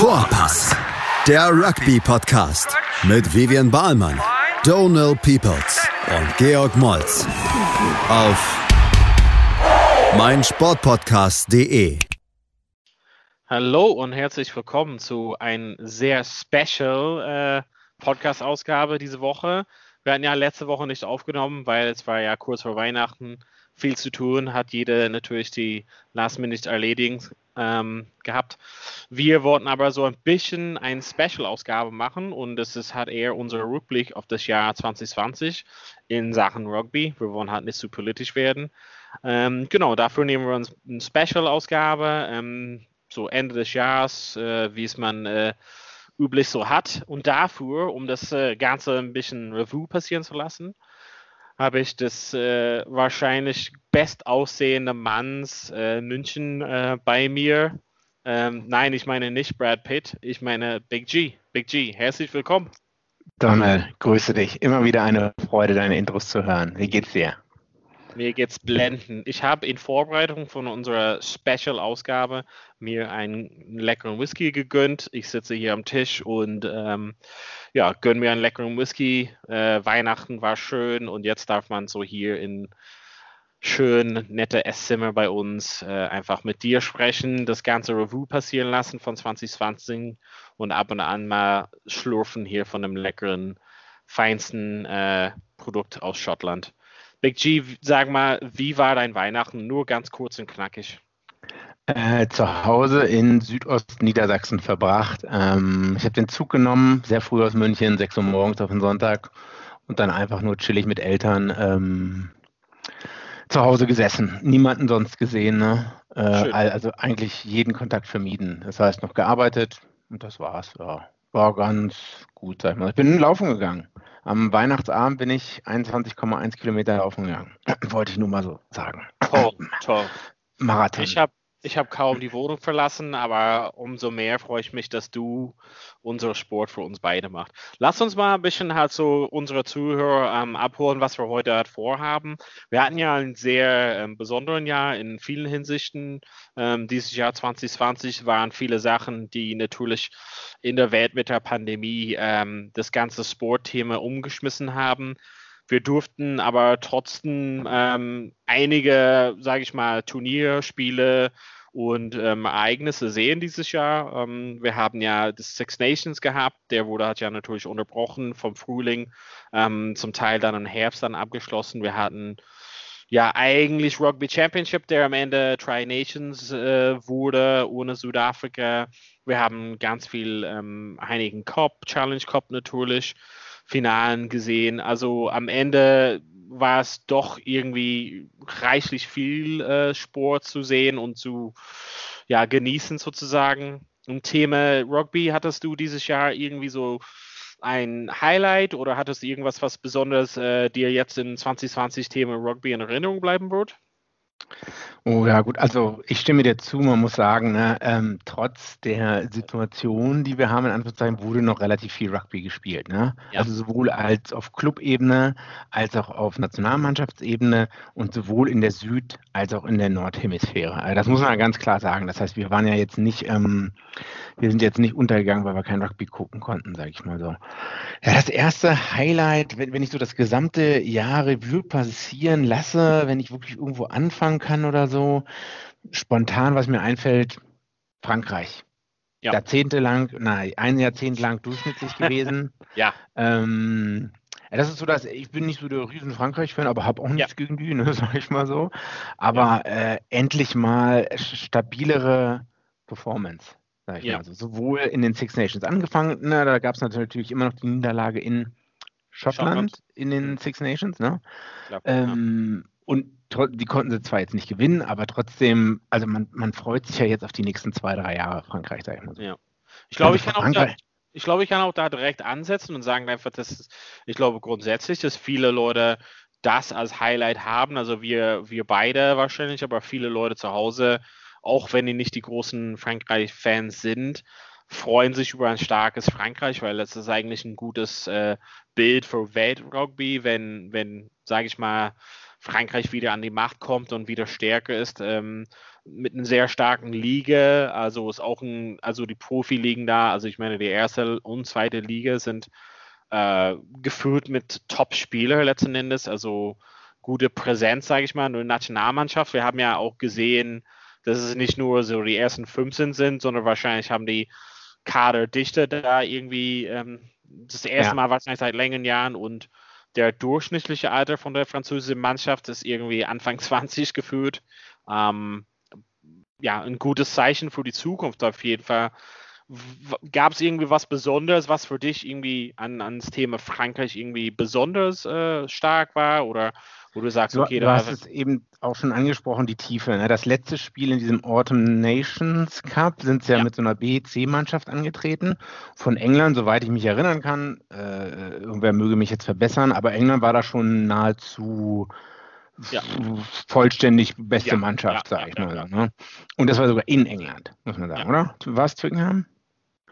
Vorpass, der Rugby-Podcast mit Vivian Bahlmann, Donal Peoples und Georg Moltz auf meinsportpodcast.de. Hallo und herzlich willkommen zu einer sehr special äh, Podcast-Ausgabe diese Woche. Wir hatten ja letzte Woche nicht aufgenommen, weil es war ja kurz vor Weihnachten viel zu tun, hat jeder natürlich die Last-Minute erledigen ähm, gehabt. Wir wollten aber so ein bisschen eine Special-Ausgabe machen und das ist halt eher unser Rückblick auf das Jahr 2020 in Sachen Rugby. Wir wollen halt nicht zu politisch werden. Ähm, genau, dafür nehmen wir uns eine Special-Ausgabe, ähm, so Ende des Jahres, äh, wie es man äh, üblich so hat. Und dafür, um das äh, Ganze ein bisschen Revue passieren zu lassen, habe ich das äh, wahrscheinlich bestaussehende Manns äh, München äh, bei mir. Ähm, nein, ich meine nicht Brad Pitt, ich meine Big G. Big G, herzlich willkommen. Donald, grüße dich. Immer wieder eine Freude, deine Intros zu hören. Wie geht's dir? Mir geht's blenden. Ich habe in Vorbereitung von unserer Special-Ausgabe mir einen leckeren Whisky gegönnt. Ich sitze hier am Tisch und ähm, ja, gönne mir einen leckeren Whisky. Äh, Weihnachten war schön und jetzt darf man so hier in schön nette Esszimmer bei uns äh, einfach mit dir sprechen, das ganze Review passieren lassen von 2020 und ab und an mal schlurfen hier von einem leckeren, feinsten äh, Produkt aus Schottland. Big G, sag mal, wie war dein Weihnachten? Nur ganz kurz und knackig. Äh, zu Hause in Südostniedersachsen verbracht. Ähm, ich habe den Zug genommen, sehr früh aus München, 6 Uhr morgens auf den Sonntag und dann einfach nur chillig mit Eltern ähm, zu Hause gesessen. Niemanden sonst gesehen. Ne? Äh, also eigentlich jeden Kontakt vermieden. Das heißt, noch gearbeitet und das war's. Ja. War ganz gut, sag ich mal. Ich bin laufen gegangen. Am Weihnachtsabend bin ich 21,1 Kilometer laufen gegangen. Wollte ich nur mal so sagen. Toll, toll. Marathon. Ich habe ich habe kaum die Wohnung verlassen, aber umso mehr freue ich mich, dass du unseren Sport für uns beide machst. Lass uns mal ein bisschen halt so unsere Zuhörer ähm, abholen, was wir heute halt vorhaben. Wir hatten ja ein sehr ähm, besonderen Jahr in vielen Hinsichten. Ähm, dieses Jahr 2020 waren viele Sachen, die natürlich in der Welt mit der Pandemie ähm, das ganze Sportthema umgeschmissen haben. Wir durften aber trotzdem ähm, einige, sage ich mal, Turnierspiele und ähm, Ereignisse sehen dieses Jahr. Ähm, wir haben ja das Six Nations gehabt, der wurde hat ja natürlich unterbrochen vom Frühling, ähm, zum Teil dann im Herbst dann abgeschlossen. Wir hatten ja eigentlich Rugby Championship, der am Ende Tri Nations äh, wurde ohne Südafrika. Wir haben ganz viel ähm, Heinigen Cup, Challenge Cup natürlich. Finalen gesehen. Also am Ende war es doch irgendwie reichlich viel äh, Sport zu sehen und zu ja, genießen sozusagen. Im Thema Rugby hattest du dieses Jahr irgendwie so ein Highlight oder hattest du irgendwas, was besonders äh, dir jetzt im 2020 Thema Rugby in Erinnerung bleiben wird? Oh ja, gut, also ich stimme dir zu, man muss sagen, ne, ähm, trotz der Situation, die wir haben, in Anführungszeichen, wurde noch relativ viel Rugby gespielt. Ne? Ja. Also sowohl als auf Clubebene, als auch auf Nationalmannschaftsebene und sowohl in der Süd- als auch in der Nordhemisphäre. Also das muss man ganz klar sagen. Das heißt, wir waren ja jetzt nicht, ähm, wir sind jetzt nicht untergegangen, weil wir kein Rugby gucken konnten, sage ich mal so. Ja, das erste Highlight, wenn, wenn ich so das gesamte Jahr Revue passieren lasse, wenn ich wirklich irgendwo anfangen kann oder so, spontan, was mir einfällt, Frankreich. Ja. Jahrzehntelang, nein, ein Jahrzehnt lang durchschnittlich gewesen. ja. Ähm, das ist so, dass ich bin nicht so der riesen Frankreich-Fan, aber habe auch nichts ja. gegen die, ne, sag ich mal so. Aber ja. äh, endlich mal stabilere Performance, sag ich ja. mal so. Sowohl in den Six Nations angefangen, ne, da gab es natürlich immer noch die Niederlage in Schottland, Schottland. in den Six Nations, ne? Glaub, ähm, und die konnten sie zwar jetzt nicht gewinnen, aber trotzdem, also man, man freut sich ja jetzt auf die nächsten zwei, drei Jahre Frankreich, sag ich mal so. Ja. Ich glaube, ich kann auch da, ich glaube, ich kann auch da direkt ansetzen und sagen einfach, dass ich glaube grundsätzlich, dass viele Leute das als Highlight haben. Also wir, wir beide wahrscheinlich, aber viele Leute zu Hause, auch wenn die nicht die großen Frankreich-Fans sind, freuen sich über ein starkes Frankreich, weil das ist eigentlich ein gutes äh, Bild für Weltrugby, wenn, wenn, sage ich mal, Frankreich wieder an die Macht kommt und wieder stärker ist. Ähm, mit einer sehr starken Liga, also ist auch ein, also die Profiligen da, also ich meine, die erste und zweite Liga sind äh, geführt mit Top-Spielern letzten Endes, also gute Präsenz, sage ich mal, eine Nationalmannschaft. Wir haben ja auch gesehen, dass es nicht nur so die ersten 15 sind, sondern wahrscheinlich haben die Kaderdichte da irgendwie ähm, das erste ja. Mal wahrscheinlich seit längeren Jahren und der durchschnittliche Alter von der französischen Mannschaft ist irgendwie Anfang 20 gefühlt. Ähm, ja, ein gutes Zeichen für die Zukunft auf jeden Fall. Gab es irgendwie was Besonderes, was für dich irgendwie an, ans Thema Frankreich irgendwie besonders äh, stark war? Oder wo du sagst, okay, du, du hast es eben auch schon angesprochen, die Tiefe. Ne? Das letzte Spiel in diesem Autumn Nations Cup sind sie ja, ja, mit so einer B-C-Mannschaft angetreten. Von England, soweit ich mich erinnern kann, äh, irgendwer möge mich jetzt verbessern, aber England war da schon nahezu ja. vollständig beste ja, Mannschaft, sag ich mal. Ne? Und das war sogar in England, muss man sagen, oder? War es Twickenham?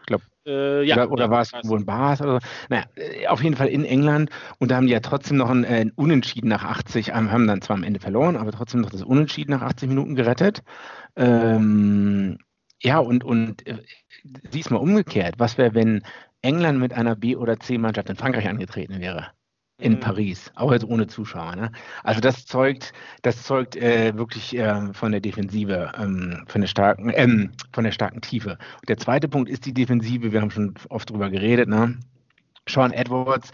Ich glaube, äh, ja, oder, oder ja, war es wohl ein Bas? Oder, naja, äh, auf jeden Fall in England. Und da haben die ja trotzdem noch ein, äh, ein Unentschieden nach 80, haben dann zwar am Ende verloren, aber trotzdem noch das Unentschieden nach 80 Minuten gerettet. Ähm, ja, und, und äh, siehst mal umgekehrt. Was wäre, wenn England mit einer B- oder C-Mannschaft in Frankreich angetreten wäre? In mhm. Paris, auch jetzt ohne Zuschauer. Ne? Also das zeugt, das zeugt äh, wirklich äh, von der Defensive, ähm, von der starken, ähm, von der starken Tiefe. Und der zweite Punkt ist die Defensive. Wir haben schon oft drüber geredet. Ne? Sean Edwards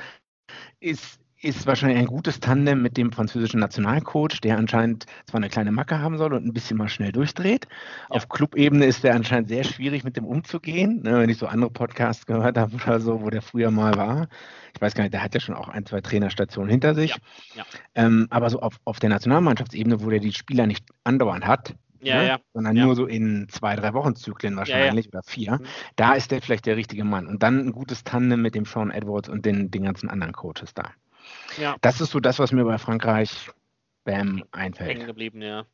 ist ist wahrscheinlich ein gutes Tandem mit dem französischen Nationalcoach, der anscheinend zwar eine kleine Macke haben soll und ein bisschen mal schnell durchdreht. Ja. Auf Clubebene ist der anscheinend sehr schwierig, mit dem umzugehen. Ne, wenn ich so andere Podcasts gehört habe oder so, wo der früher mal war. Ich weiß gar nicht, der hat ja schon auch ein, zwei Trainerstationen hinter sich. Ja. Ja. Ähm, aber so auf, auf der Nationalmannschaftsebene, wo der die Spieler nicht andauernd hat, ja, ne? ja. sondern ja. nur so in zwei, drei Wochenzyklen wahrscheinlich oder vier. Mhm. Da ist der vielleicht der richtige Mann. Und dann ein gutes Tandem mit dem Sean Edwards und den, den ganzen anderen Coaches da. Ja. Das ist so das, was mir bei Frankreich Bam einfällt. Hängen geblieben, ja.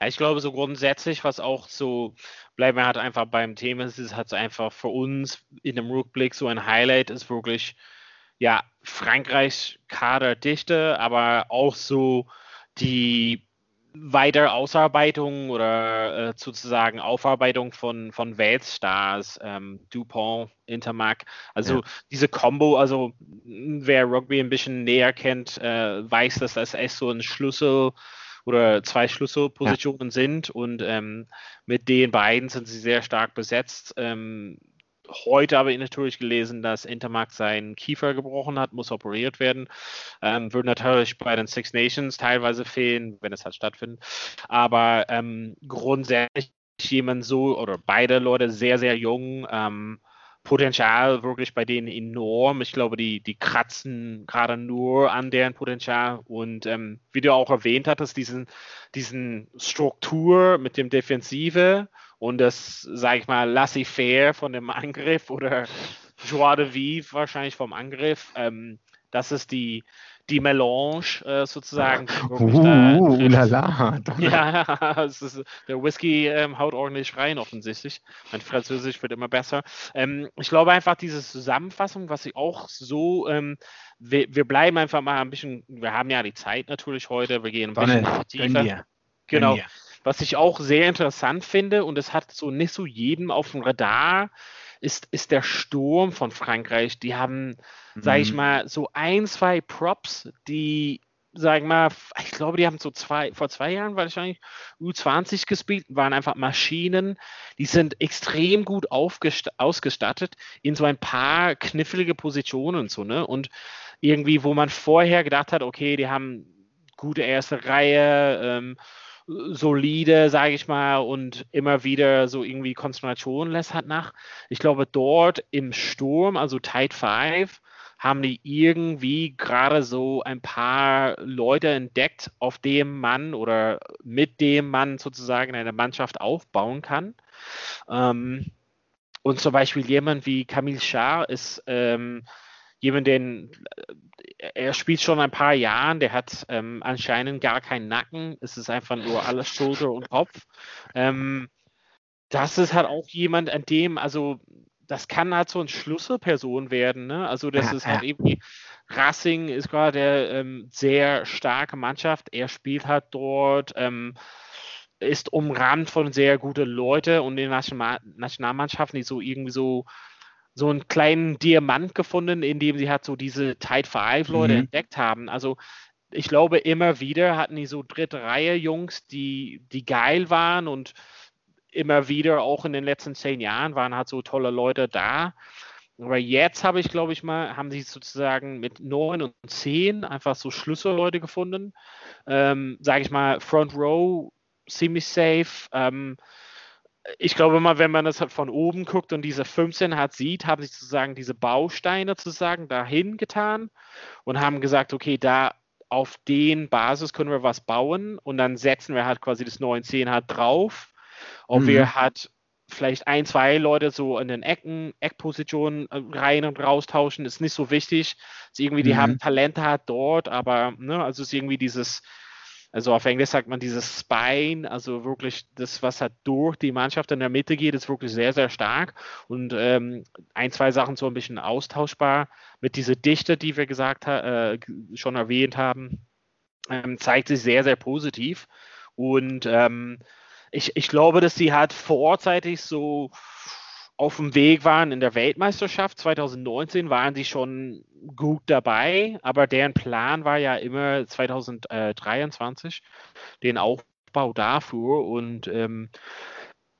Ja, ich glaube, so grundsätzlich, was auch so, bleiben wir halt einfach beim Thema, es ist halt einfach für uns in dem Rückblick so ein Highlight, ist wirklich, ja, Frankreichs Kaderdichte, aber auch so die weitere Ausarbeitung oder äh, sozusagen Aufarbeitung von, von Weltstars, ähm, Dupont, Intermac. Also ja. diese Combo, also wer Rugby ein bisschen näher kennt, äh, weiß, dass das echt so ein Schlüssel oder zwei Schlüsselpositionen ja. sind und ähm, mit den beiden sind sie sehr stark besetzt. Ähm, Heute habe ich natürlich gelesen, dass Intermark seinen Kiefer gebrochen hat, muss operiert werden. Ähm, würde natürlich bei den Six Nations teilweise fehlen, wenn es halt stattfindet. Aber ähm, grundsätzlich jemand so oder beide Leute sehr, sehr jung. Ähm, Potenzial wirklich bei denen enorm. Ich glaube, die, die kratzen gerade nur an deren Potenzial. Und ähm, wie du auch erwähnt hattest, diesen, diesen Struktur mit dem Defensive und das, sag ich mal, laissez-faire von dem Angriff oder Joie de Vivre wahrscheinlich vom Angriff. Ähm, das ist die, die Melange äh, sozusagen. Uh, lala. Ja, ist, der Whisky ähm, haut ordentlich rein offensichtlich. Mein Französisch wird immer besser. Ähm, ich glaube einfach diese Zusammenfassung, was ich auch so, ähm, wir, wir, bleiben einfach mal ein bisschen, wir haben ja die Zeit natürlich heute, wir gehen ein Sonne, bisschen tiefer. Genau. Was ich auch sehr interessant finde, und es hat so nicht so jedem auf dem Radar, ist, ist der Sturm von Frankreich. Die haben, mhm. sage ich mal, so ein, zwei Props, die, sag ich mal, ich glaube, die haben so zwei, vor zwei Jahren wahrscheinlich U20 gespielt, waren einfach Maschinen. Die sind extrem gut ausgestattet in so ein paar knifflige Positionen und so, ne? Und irgendwie, wo man vorher gedacht hat, okay, die haben gute erste Reihe, ähm, solide, sage ich mal, und immer wieder so irgendwie Konzentration lässt hat nach. Ich glaube, dort im Sturm, also Tide 5, haben die irgendwie gerade so ein paar Leute entdeckt, auf dem man oder mit dem man sozusagen eine Mannschaft aufbauen kann. Ähm, und zum Beispiel jemand wie Camille Char ist ähm, jemand, den äh, er spielt schon ein paar Jahren, der hat ähm, anscheinend gar keinen Nacken, es ist einfach nur alles Schulter und Kopf. Ähm, das ist halt auch jemand, an dem, also das kann halt so eine Schlüsselperson werden. Ne? Also das ja, ist halt ja. irgendwie, Racing ist gerade eine ähm, sehr starke Mannschaft. Er spielt halt dort, ähm, ist umrahmt von sehr guten Leuten und den National Nationalmannschaften, die so irgendwie so so einen kleinen Diamant gefunden, in dem sie halt so diese Tide 5 Leute mhm. entdeckt haben. Also ich glaube, immer wieder hatten die so dritte Reihe Jungs, die, die geil waren und immer wieder, auch in den letzten zehn Jahren, waren halt so tolle Leute da. Aber jetzt habe ich, glaube ich mal, haben sie sozusagen mit neun und zehn einfach so Schlüsselleute gefunden. Ähm, Sage ich mal, Front Row ziemlich safe. Ähm, ich glaube mal, wenn man das halt von oben guckt und diese 15 hat sieht, haben sie sozusagen diese Bausteine sozusagen dahin getan und haben gesagt, okay, da auf den Basis können wir was bauen und dann setzen wir halt quasi das 910 halt drauf. Ob mhm. wir halt vielleicht ein, zwei Leute so in den Ecken, Eckpositionen äh, rein und raustauschen, ist nicht so wichtig. Ist irgendwie, die mhm. haben Talente halt dort, aber ne, also ist irgendwie dieses, also auf Englisch sagt man dieses Spine, also wirklich das, was halt durch die Mannschaft in der Mitte geht, ist wirklich sehr, sehr stark. Und ähm, ein, zwei Sachen so ein bisschen austauschbar. Mit dieser Dichte, die wir gesagt äh, schon erwähnt haben, ähm, zeigt sich sehr, sehr positiv. Und ähm, ich, ich glaube, dass sie halt vorzeitig so auf dem Weg waren in der Weltmeisterschaft 2019, waren sie schon gut dabei, aber deren Plan war ja immer 2023 den Aufbau dafür und ähm,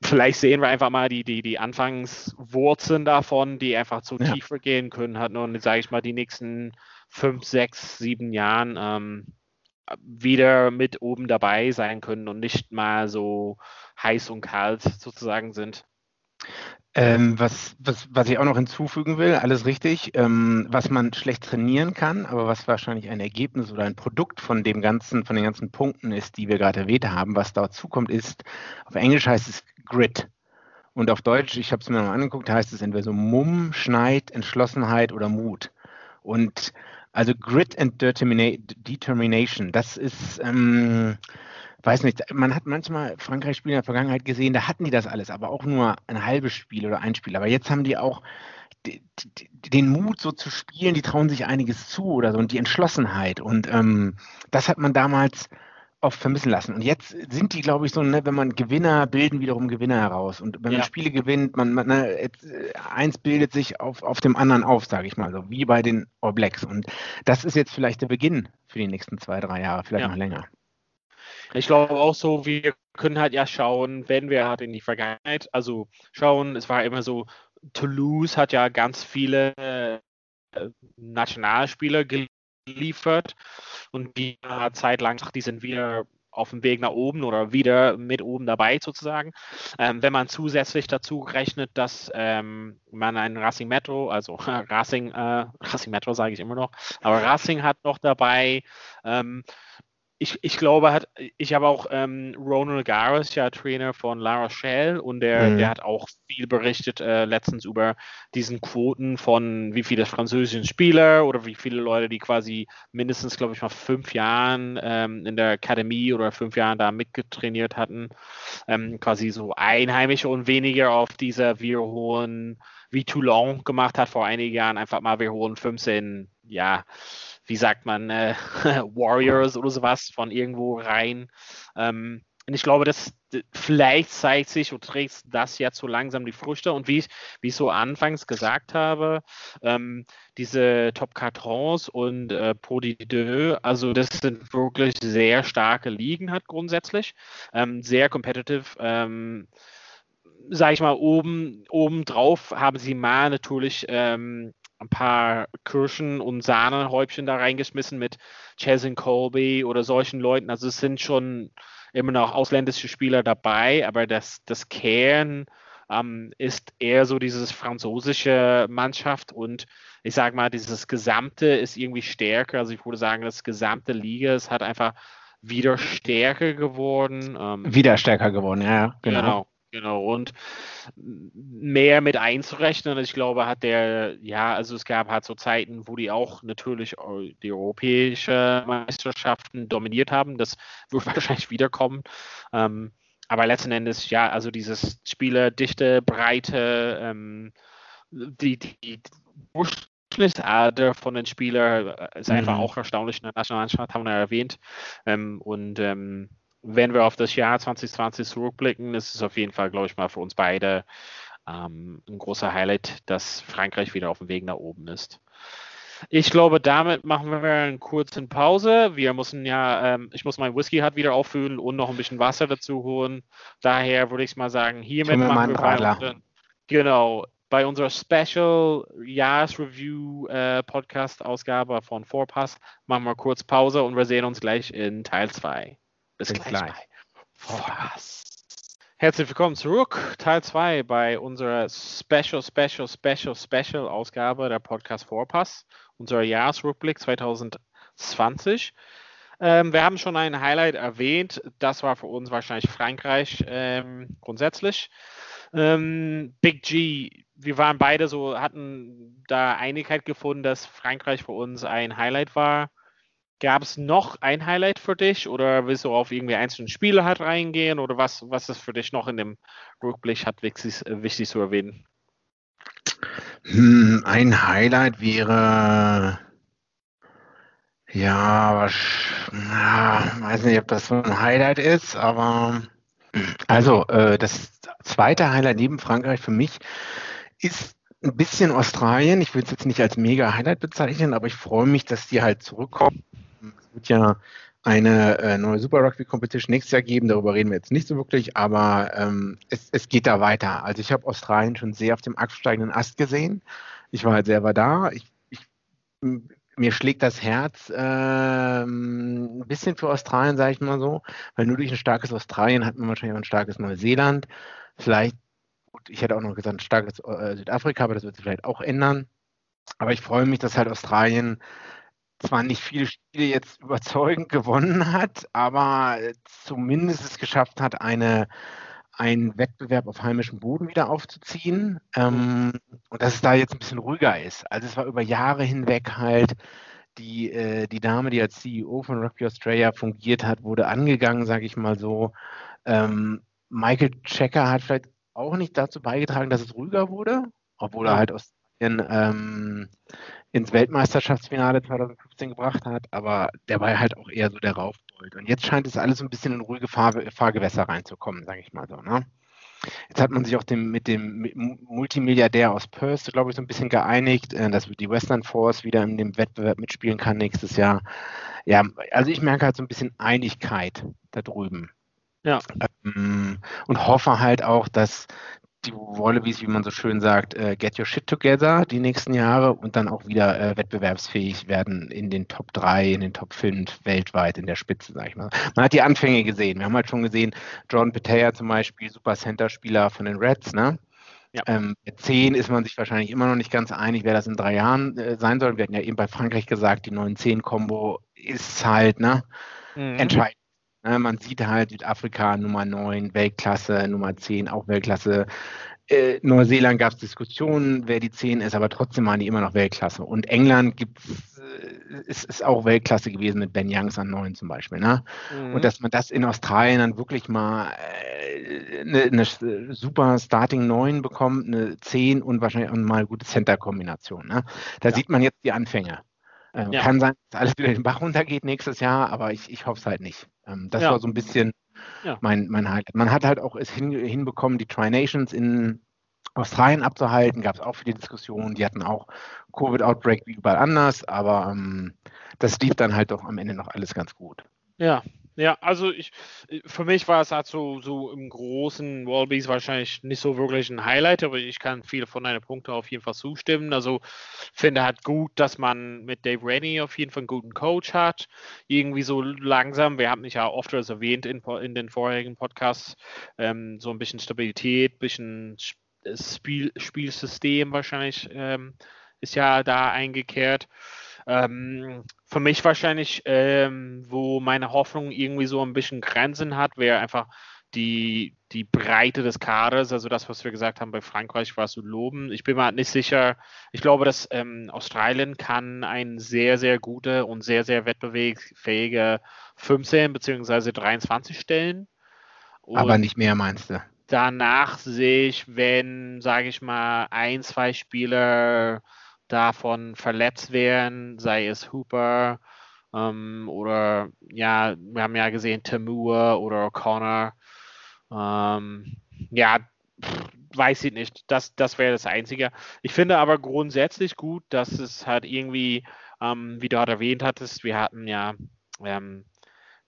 vielleicht sehen wir einfach mal die, die, die Anfangswurzeln davon, die einfach zu ja. tiefer gehen können, hat nur, sage ich mal, die nächsten fünf, sechs, sieben Jahren ähm, wieder mit oben dabei sein können und nicht mal so heiß und kalt sozusagen sind. Ähm, was, was, was ich auch noch hinzufügen will, alles richtig, ähm, was man schlecht trainieren kann, aber was wahrscheinlich ein Ergebnis oder ein Produkt von dem ganzen, von den ganzen Punkten ist, die wir gerade erwähnt haben, was dazu kommt, ist, auf Englisch heißt es Grit. Und auf Deutsch, ich habe es mir noch angeguckt, heißt es entweder so Mumm, Schneid, Entschlossenheit oder Mut. Und also Grit and Determination, das ist, ähm, weiß nicht, man hat manchmal Frankreich-Spiele in der Vergangenheit gesehen, da hatten die das alles, aber auch nur ein halbes Spiel oder ein Spiel. Aber jetzt haben die auch den Mut, so zu spielen, die trauen sich einiges zu oder so und die Entschlossenheit. Und ähm, das hat man damals oft vermissen lassen. Und jetzt sind die, glaube ich, so, ne, wenn man Gewinner bilden wiederum Gewinner heraus. Und wenn ja. man Spiele gewinnt, man, man ne, äh, eins bildet sich auf, auf dem anderen auf, sage ich mal so, wie bei den All Blacks. Und das ist jetzt vielleicht der Beginn für die nächsten zwei, drei Jahre, vielleicht ja. noch länger. Ich glaube auch so, wir können halt ja schauen, wenn wir halt in die Vergangenheit, also schauen, es war immer so, Toulouse hat ja ganz viele äh, Nationalspieler geliefert und die Zeit lang, die sind wieder auf dem Weg nach oben oder wieder mit oben dabei sozusagen. Ähm, wenn man zusätzlich dazu rechnet, dass ähm, man ein Racing Metro, also Racing, äh, Racing Metro sage ich immer noch, aber Racing hat noch dabei. Ähm, ich, ich glaube, hat, ich habe auch ähm, Ronald Garris, ja Trainer von La Rochelle, und der, mhm. der hat auch viel berichtet äh, letztens über diesen Quoten von wie viele französischen Spieler oder wie viele Leute, die quasi mindestens, glaube ich, mal fünf Jahren ähm, in der Akademie oder fünf Jahren da mitgetrainiert hatten. Ähm, quasi so Einheimische und weniger auf dieser wir hohen, wie Toulon gemacht hat vor einigen Jahren, einfach mal wir holen 15, ja, wie sagt man, äh, Warriors oder sowas von irgendwo rein. Ähm, und ich glaube, dass vielleicht zeigt sich und trägt das jetzt so langsam die Früchte. Und wie ich, wie ich so anfangs gesagt habe, ähm, diese Top Cartons und äh, Deux, also das sind wirklich sehr starke Ligen hat grundsätzlich. Ähm, sehr competitive. Ähm, sage ich mal, oben, oben drauf haben sie mal natürlich ähm, ein paar Kirschen und Sahnehäubchen da reingeschmissen mit Chesin Colby oder solchen Leuten. Also es sind schon immer noch ausländische Spieler dabei, aber das, das Kern ähm, ist eher so dieses französische Mannschaft und ich sage mal, dieses Gesamte ist irgendwie stärker. Also ich würde sagen, das gesamte Liga ist hat einfach wieder stärker geworden. Ähm, wieder stärker geworden, ja, genau. genau. Genau, und mehr mit einzurechnen. Ich glaube, hat der, ja, also es gab halt so Zeiten, wo die auch natürlich die europäische Meisterschaften dominiert haben. Das wird wahrscheinlich wiederkommen. Ähm, aber letzten Endes, ja, also dieses Spielerdichte, Breite, ähm, die, die Durchschnittsalter von den Spielern äh, ist einfach mhm. auch erstaunlich in der Nationalmannschaft, haben wir erwähnt. Ähm, und ähm, wenn wir auf das Jahr 2020 zurückblicken, ist es auf jeden Fall, glaube ich mal, für uns beide ähm, ein großer Highlight, dass Frankreich wieder auf dem Weg nach oben ist. Ich glaube, damit machen wir eine kurze Pause. Wir müssen ja, ähm, ich muss mein Whisky halt wieder auffüllen und noch ein bisschen Wasser dazu holen. Daher würde ich mal sagen, hiermit machen wir weiter. Genau, bei unserer Special Jahresreview äh, Podcast Ausgabe von Vorpass machen wir kurz Pause und wir sehen uns gleich in Teil 2. Bis, Bis, gleich, gleich. Vorpass. Herzlich willkommen zurück, Teil 2 bei unserer Special, Special, Special, Special Ausgabe der Podcast Vorpass, unser Jahresrückblick 2020. Ähm, wir haben schon ein Highlight erwähnt, das war für uns wahrscheinlich Frankreich ähm, grundsätzlich. Ähm, Big G, wir waren beide so, hatten da Einigkeit gefunden, dass Frankreich für uns ein Highlight war. Gab es noch ein Highlight für dich oder willst du auf irgendwie einzelne Spiele halt reingehen oder was, was ist für dich noch in dem Rückblick hat wichtig, wichtig zu erwähnen? Hm, ein Highlight wäre ja, was, ja, weiß nicht, ob das so ein Highlight ist, aber also äh, das zweite Highlight neben Frankreich für mich ist ein bisschen Australien. Ich will es jetzt nicht als mega Highlight bezeichnen, aber ich freue mich, dass die halt zurückkommen wird ja eine äh, neue Super Rugby Competition nächstes Jahr geben. Darüber reden wir jetzt nicht so wirklich, aber ähm, es, es, geht da weiter. Also ich habe Australien schon sehr auf dem absteigenden Ast gesehen. Ich war halt selber da. Ich, ich, mir schlägt das Herz ähm, ein bisschen für Australien, sage ich mal so, weil nur durch ein starkes Australien hat man wahrscheinlich auch ein starkes Neuseeland. Vielleicht, gut, ich hätte auch noch gesagt, ein starkes äh, Südafrika, aber das wird sich vielleicht auch ändern. Aber ich freue mich, dass halt Australien zwar nicht viele Spiele jetzt überzeugend gewonnen hat, aber zumindest es geschafft hat, eine, einen Wettbewerb auf heimischem Boden wieder aufzuziehen. Ähm, und dass es da jetzt ein bisschen ruhiger ist. Also es war über Jahre hinweg halt die, äh, die Dame, die als CEO von Rugby Australia fungiert hat, wurde angegangen, sage ich mal so. Ähm, Michael Checker hat vielleicht auch nicht dazu beigetragen, dass es ruhiger wurde, obwohl er halt Australien ähm, ins Weltmeisterschaftsfinale 2015 gebracht hat, aber der war halt auch eher so der Raufbold. Und jetzt scheint es alles so ein bisschen in ruhige Fahr Fahrgewässer reinzukommen, sage ich mal so. Ne? Jetzt hat man sich auch dem, mit dem Multimilliardär aus Perth, glaube ich, so ein bisschen geeinigt, äh, dass die Western Force wieder in dem Wettbewerb mitspielen kann nächstes Jahr. Ja, also ich merke halt so ein bisschen Einigkeit da drüben. Ja. Ähm, und hoffe halt auch, dass die Wallabies, wie man so schön sagt, äh, get your shit together die nächsten Jahre und dann auch wieder äh, wettbewerbsfähig werden in den Top 3, in den Top 5 weltweit in der Spitze, sag ich mal. Man hat die Anfänge gesehen. Wir haben halt schon gesehen, John Petea zum Beispiel, Super Center-Spieler von den Reds, ne? Ja. Ähm, mit 10 ist man sich wahrscheinlich immer noch nicht ganz einig, wer das in drei Jahren äh, sein soll. Wir hatten ja eben bei Frankreich gesagt, die 9-10-Kombo ist halt ne, mhm. entscheidend. Ne, man sieht halt Südafrika Nummer 9, Weltklasse, Nummer 10 auch Weltklasse. Äh, Neuseeland gab es Diskussionen, wer die 10 ist, aber trotzdem waren die immer noch Weltklasse. Und England gibt's, äh, ist, ist auch Weltklasse gewesen mit Ben Youngs an 9 zum Beispiel. Ne? Mhm. Und dass man das in Australien dann wirklich mal äh, eine, eine, super Starting 9 bekommt, eine 10 und wahrscheinlich auch mal eine gute Center-Kombination. Ne? Da ja. sieht man jetzt die Anfänge. Ähm, ja. Kann sein, dass alles wieder den Bach runtergeht nächstes Jahr, aber ich, ich hoffe es halt nicht. Ähm, das ja. war so ein bisschen ja. mein, mein Highlight. Man hat halt auch es hin, hinbekommen, die Tri-Nations in Australien abzuhalten. Gab es auch viele Diskussionen. Die hatten auch Covid-Outbreak wie überall anders, aber ähm, das lief dann halt doch am Ende noch alles ganz gut. Ja, ja, also ich, für mich war es halt so, so im großen Wallbees wahrscheinlich nicht so wirklich ein Highlight, aber ich kann viele von deinen Punkten auf jeden Fall zustimmen. Also finde halt gut, dass man mit Dave Rennie auf jeden Fall einen guten Coach hat. Irgendwie so langsam, wir haben mich ja oft erwähnt in, in den vorherigen Podcasts, ähm, so ein bisschen Stabilität, ein bisschen Spiel, Spielsystem wahrscheinlich ähm, ist ja da eingekehrt. Ähm, für mich wahrscheinlich, ähm, wo meine Hoffnung irgendwie so ein bisschen Grenzen hat, wäre einfach die, die Breite des Kaders, also das, was wir gesagt haben bei Frankreich, war zu loben. Ich bin mir halt nicht sicher. Ich glaube, dass ähm, Australien kann ein sehr, sehr guter und sehr, sehr wettbewerbsfähiger 15 bzw. 23 stellen. Und Aber nicht mehr, meinst du? danach sehe ich, wenn, sage ich mal, ein, zwei Spieler davon verletzt werden, sei es Hooper ähm, oder ja, wir haben ja gesehen Tamua oder O'Connor. Ähm, ja, pff, weiß ich nicht. Das, das wäre das Einzige. Ich finde aber grundsätzlich gut, dass es halt irgendwie, ähm, wie du halt erwähnt hattest, wir hatten ja ähm,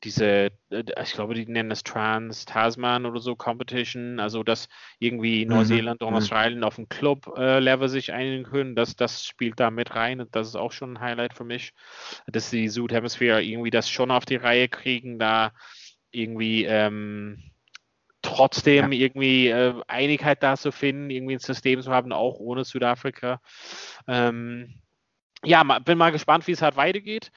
diese, äh, ich glaube, die nennen es Trans-Tasman oder so Competition, also dass irgendwie mhm. Neuseeland und mhm. Australien auf dem Club-Level äh, sich einigen können, das, das spielt da mit rein und das ist auch schon ein Highlight für mich, dass die Südhemisphäre irgendwie das schon auf die Reihe kriegen, da irgendwie ähm, trotzdem ja. irgendwie äh, Einigkeit da zu finden, irgendwie ein System zu haben, auch ohne Südafrika. Ähm, ja, bin mal gespannt, wie es halt weitergeht.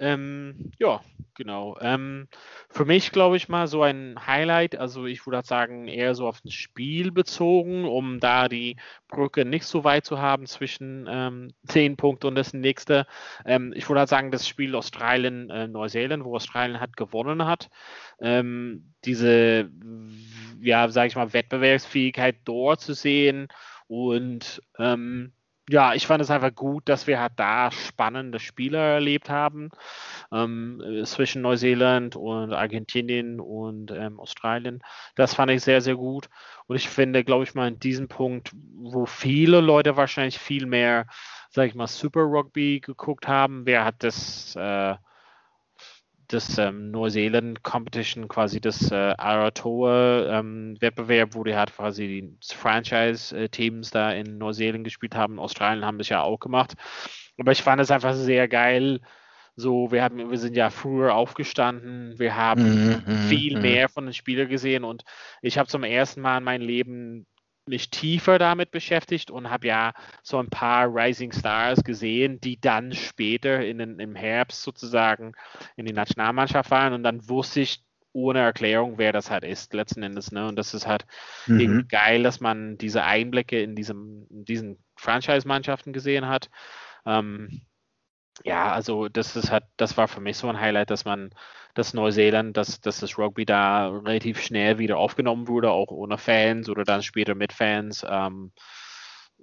Ähm, ja, genau. Ähm, für mich glaube ich mal so ein Highlight, also ich würde sagen eher so auf das Spiel bezogen, um da die Brücke nicht so weit zu haben zwischen ähm, 10 Punkten und das nächste. Ähm, ich würde halt sagen, das Spiel Australien-Neuseeland, äh, wo Australien hat gewonnen hat. Ähm, diese, ja, sage ich mal, Wettbewerbsfähigkeit dort zu sehen und ähm, ja, ich fand es einfach gut, dass wir halt da spannende Spiele erlebt haben ähm, zwischen Neuseeland und Argentinien und ähm, Australien. Das fand ich sehr, sehr gut. Und ich finde, glaube ich mal, in diesem Punkt, wo viele Leute wahrscheinlich viel mehr, sage ich mal, Super Rugby geguckt haben, wer hat das äh, das ähm, Neuseeland Competition, quasi das äh, Aratoa ähm, wo die halt quasi die Franchise-Teams da in Neuseeland gespielt haben. Australien haben das ja auch gemacht. Aber ich fand es einfach sehr geil. So, wir haben, wir sind ja früher aufgestanden, wir haben mm -hmm, viel mm. mehr von den Spielern gesehen und ich habe zum ersten Mal in meinem Leben mich tiefer damit beschäftigt und habe ja so ein paar Rising Stars gesehen, die dann später in den, im Herbst sozusagen in die Nationalmannschaft waren und dann wusste ich ohne Erklärung, wer das halt ist, letzten Endes. Ne? Und das ist halt mhm. geil, dass man diese Einblicke in, diesem, in diesen Franchise-Mannschaften gesehen hat. Ähm, ja, also das ist halt, das war für mich so ein Highlight, dass man dass Neuseeland, dass, dass das Rugby da relativ schnell wieder aufgenommen wurde, auch ohne Fans oder dann später mit Fans. Ähm,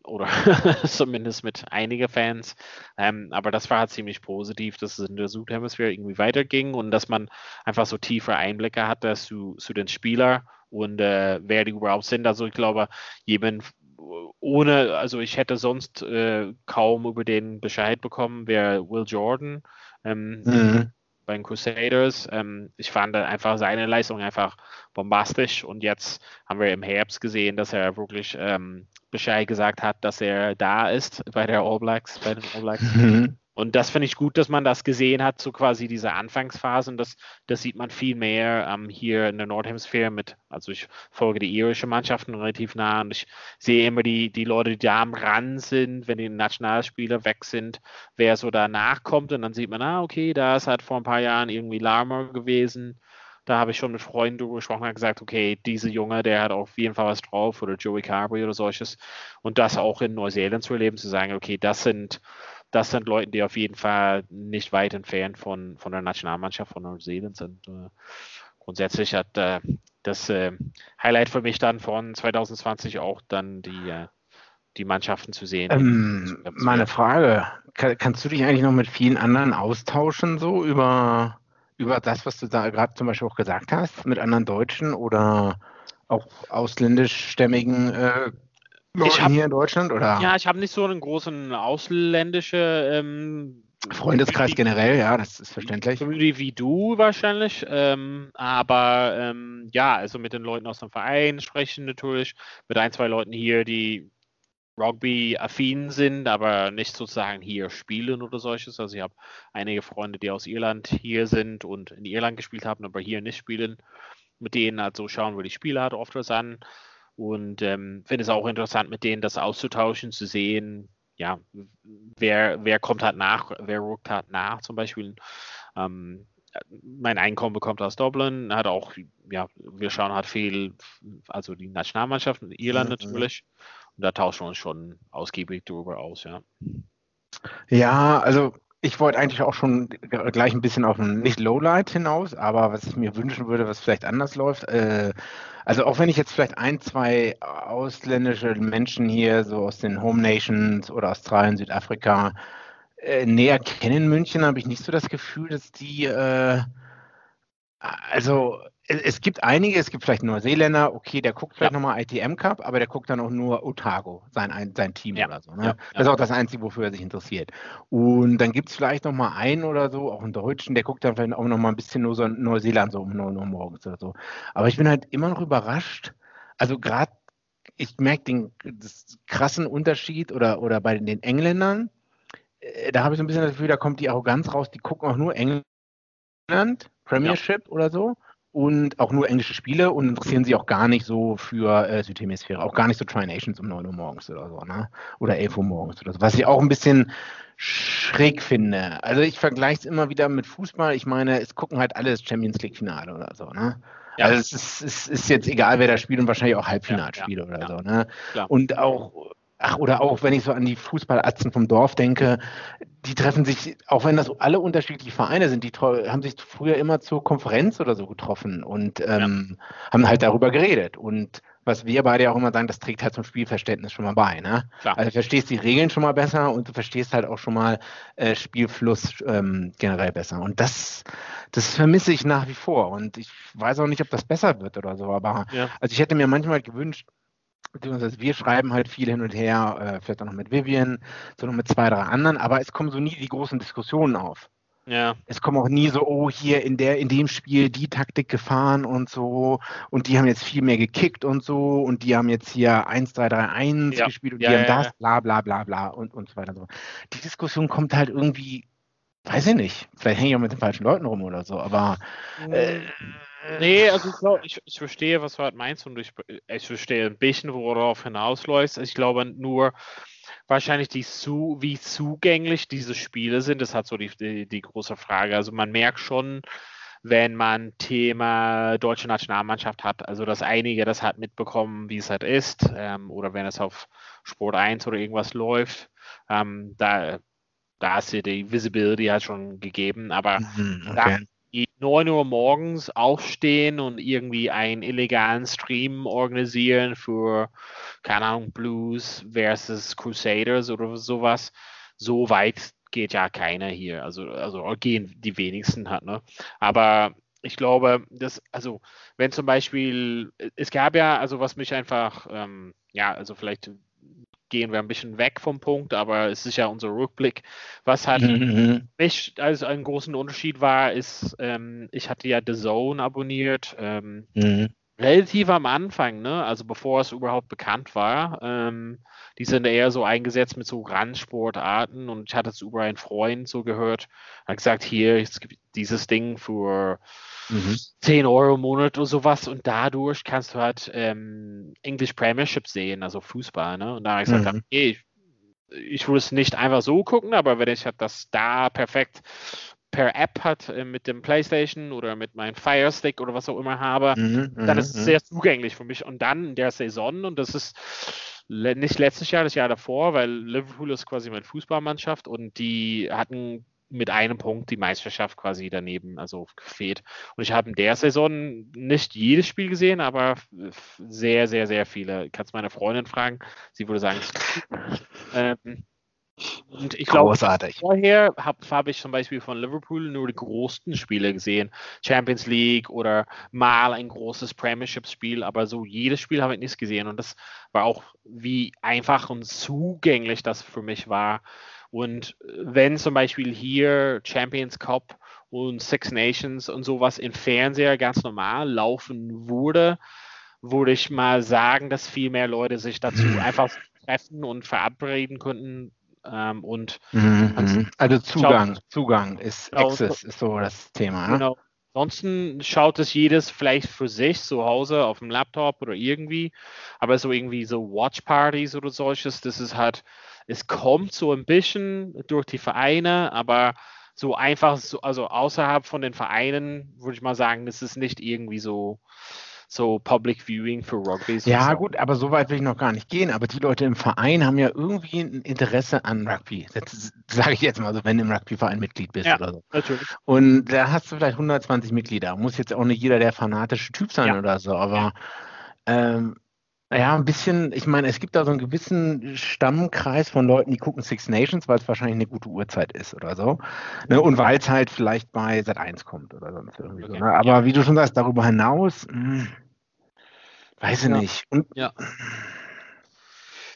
oder zumindest mit einigen Fans. Ähm, aber das war halt ziemlich positiv, dass es in der Südhemisphäre irgendwie weiterging und dass man einfach so tiefe Einblicke hatte zu, zu den Spielern und äh, wer die überhaupt sind. Also ich glaube, jemand ohne, also ich hätte sonst äh, kaum über den Bescheid bekommen, wer Will Jordan. Ähm, mhm bei den Crusaders. Ähm, ich fand einfach seine Leistung einfach bombastisch und jetzt haben wir im Herbst gesehen, dass er wirklich ähm, Bescheid gesagt hat, dass er da ist bei der All Blacks, bei den All Blacks. Mhm. Und das finde ich gut, dass man das gesehen hat, so quasi diese Anfangsphase. Und das, das sieht man viel mehr ähm, hier in der Nordhemisphäre mit, also ich folge die irische Mannschaften relativ nah und ich sehe immer die, die Leute, die da am Rand sind, wenn die Nationalspieler weg sind, wer so danach kommt. Und dann sieht man, ah, okay, da ist halt vor ein paar Jahren irgendwie Larmer gewesen. Da habe ich schon mit Freunden drüber gesprochen und gesagt, okay, diese Junge, der hat auf jeden Fall was drauf oder Joey Carberry oder solches. Und das auch in Neuseeland zu erleben, zu sagen, okay, das sind das sind Leute, die auf jeden Fall nicht weit entfernt von, von der Nationalmannschaft von Neuseeland sind. Äh, grundsätzlich hat äh, das äh, Highlight für mich dann von 2020 auch dann die, äh, die Mannschaften zu sehen. Ähm, meine Frage, kann, kannst du dich eigentlich noch mit vielen anderen austauschen, so über, über das, was du da gerade zum Beispiel auch gesagt hast, mit anderen Deutschen oder auch ausländischstämmigen ich hab, hier in Deutschland? Oder? Ja, ich habe nicht so einen großen ausländischen ähm, Freundeskreis generell, ja, das ist verständlich. Wie du wahrscheinlich. Ähm, aber ähm, ja, also mit den Leuten aus dem Verein sprechen natürlich, mit ein, zwei Leuten hier, die Rugby-affin sind, aber nicht sozusagen hier spielen oder solches. Also ich habe einige Freunde, die aus Irland hier sind und in Irland gespielt haben, aber hier nicht spielen. Mit denen halt so schauen wir die Spiele halt oft was an. Und ähm, finde es auch interessant, mit denen das auszutauschen, zu sehen, ja, wer, wer kommt halt nach, wer rückt halt nach, zum Beispiel. Ähm, mein Einkommen bekommt aus Dublin, hat auch, ja, wir schauen halt viel, also die Nationalmannschaft Irland mhm. natürlich. Und da tauschen wir uns schon ausgiebig darüber aus, ja. Ja, also ich wollte eigentlich auch schon gleich ein bisschen auf ein nicht Lowlight hinaus, aber was ich mir wünschen würde, was vielleicht anders läuft. Äh, also auch wenn ich jetzt vielleicht ein, zwei ausländische Menschen hier so aus den Home Nations oder Australien, Südafrika äh, näher kennen München, habe ich nicht so das Gefühl, dass die äh, also es gibt einige, es gibt vielleicht Neuseeländer, okay, der guckt vielleicht ja. nochmal ITM Cup, aber der guckt dann auch nur Otago, sein, sein Team ja. oder so. Ne? Ja. Das ist auch das Einzige, wofür er sich interessiert. Und dann gibt es vielleicht nochmal einen oder so, auch einen Deutschen, der guckt dann vielleicht auch nochmal ein bisschen nur so Neuseeland so um 9 Uhr morgens oder so. Aber ich bin halt immer noch überrascht. Also gerade, ich merke den krassen Unterschied oder, oder bei den Engländern, äh, da habe ich so ein bisschen das Gefühl, da kommt die Arroganz raus, die gucken auch nur England, Premiership oder so und auch nur englische Spiele und interessieren sich auch gar nicht so für äh, Südhemisphäre, auch gar nicht so Tri-Nations um 9 Uhr morgens oder so, ne? Oder 11 Uhr morgens oder so, was ich auch ein bisschen schräg finde. Also ich vergleiche es immer wieder mit Fußball. Ich meine, es gucken halt alles Champions League-Finale oder so, ne? Ja. Also es ist, es ist, jetzt egal, wer da spielt und wahrscheinlich auch Halbfinalspiele ja, ja, oder so, ne? Klar. Und auch Ach, oder auch wenn ich so an die Fußballatzen vom Dorf denke, die treffen sich, auch wenn das alle unterschiedliche Vereine sind, die haben sich früher immer zur Konferenz oder so getroffen und ähm, ja. haben halt darüber geredet. Und was wir beide auch immer sagen, das trägt halt zum Spielverständnis schon mal bei. Ne? Klar. Also du verstehst die Regeln schon mal besser und du verstehst halt auch schon mal äh, Spielfluss ähm, generell besser. Und das, das vermisse ich nach wie vor. Und ich weiß auch nicht, ob das besser wird oder so. Aber ja. also ich hätte mir manchmal gewünscht, beziehungsweise wir schreiben halt viel hin und her, äh, vielleicht auch noch mit Vivian, so noch mit zwei, drei anderen, aber es kommen so nie die großen Diskussionen auf. Ja. Es kommen auch nie so, oh, hier in der, in dem Spiel die Taktik gefahren und so und die haben jetzt viel mehr gekickt und so und die haben jetzt hier 1, 3, 3, 1 ja. gespielt und ja, die haben das, bla bla bla bla und, und so weiter. Und so. Die Diskussion kommt halt irgendwie, weiß ich nicht, vielleicht hänge ich auch mit den falschen Leuten rum oder so, aber äh, Nee, also ich, ich, ich, verstehe, was du halt meinst und ich, ich verstehe ein bisschen, worauf hinausläuft. Ich glaube nur, wahrscheinlich die zu, wie zugänglich diese Spiele sind, das hat so die, die, die große Frage. Also man merkt schon, wenn man Thema deutsche Nationalmannschaft hat, also dass einige das halt mitbekommen, wie es halt ist, ähm, oder wenn es auf Sport 1 oder irgendwas läuft, ähm, da, da ist ja die Visibility halt schon gegeben, aber mhm, okay. 9 Uhr morgens aufstehen und irgendwie einen illegalen Stream organisieren für, keine Ahnung, Blues versus Crusaders oder sowas. So weit geht ja keiner hier. Also, also gehen die wenigsten halt, ne? Aber ich glaube, dass, also, wenn zum Beispiel, es gab ja, also was mich einfach, ähm, ja, also vielleicht gehen wir ein bisschen weg vom Punkt, aber es ist ja unser Rückblick. Was halt mhm. mich als einen großen Unterschied war, ist, ähm, ich hatte ja The Zone abonniert. Ähm, mhm. Relativ am Anfang, ne? also bevor es überhaupt bekannt war. Ähm, die sind eher so eingesetzt mit so Randsportarten und ich hatte es über einen Freund so gehört, hat gesagt, hier, es gibt dieses Ding für mhm. 10 Euro im Monat oder sowas und dadurch kannst du halt ähm, English Premiership sehen, also Fußball. Ne? Und da habe ich gesagt, mhm. okay, ich, ich würde es nicht einfach so gucken, aber wenn ich halt das da perfekt per App hat äh, mit dem PlayStation oder mit meinem Fire Stick oder was auch immer habe, mhm, dann ist es mhm, sehr zugänglich für mich. Und dann in der Saison, und das ist nicht letztes Jahr, das Jahr davor, weil Liverpool ist quasi meine Fußballmannschaft und die hatten mit einem Punkt die Meisterschaft quasi daneben, also gefehlt. Und ich habe in der Saison nicht jedes Spiel gesehen, aber sehr, sehr, sehr viele. Kannst meine Freundin fragen, sie würde sagen, ähm, und ich glaube, vorher habe hab ich zum Beispiel von Liverpool nur die großen Spiele gesehen. Champions League oder mal ein großes Premiership-Spiel, aber so jedes Spiel habe ich nicht gesehen. Und das war auch, wie einfach und zugänglich das für mich war. Und wenn zum Beispiel hier Champions Cup und Six Nations und sowas im Fernseher ganz normal laufen würde, würde ich mal sagen, dass viel mehr Leute sich dazu einfach treffen und verabreden könnten. Ähm, und mhm, also Zugang, Zugang ist Access ist so das Thema. Ne? Genau. Ansonsten schaut es jedes vielleicht für sich zu Hause auf dem Laptop oder irgendwie, aber so irgendwie so Watch Parties oder solches, das ist halt es kommt so ein bisschen durch die Vereine, aber so einfach, so, also außerhalb von den Vereinen würde ich mal sagen, das ist nicht irgendwie so, so Public Viewing für Rugby. Ja, gut, aber so weit will ich noch gar nicht gehen. Aber die Leute im Verein haben ja irgendwie ein Interesse an Rugby. Das sage ich jetzt mal so, wenn du im Rugby-Verein Mitglied bist ja, oder so. Natürlich. Und da hast du vielleicht 120 Mitglieder. Muss jetzt auch nicht jeder der fanatische Typ sein ja. oder so, aber ähm, ja, ein bisschen, ich meine, es gibt da so einen gewissen Stammkreis von Leuten, die gucken Six Nations, weil es wahrscheinlich eine gute Uhrzeit ist oder so. Ne? Und weil es halt vielleicht bei Sat 1 kommt oder sonst irgendwie okay. so. Ne? Aber ja. wie du schon sagst, darüber hinaus, mh, hm, weiß ich ja. nicht. Und, ja.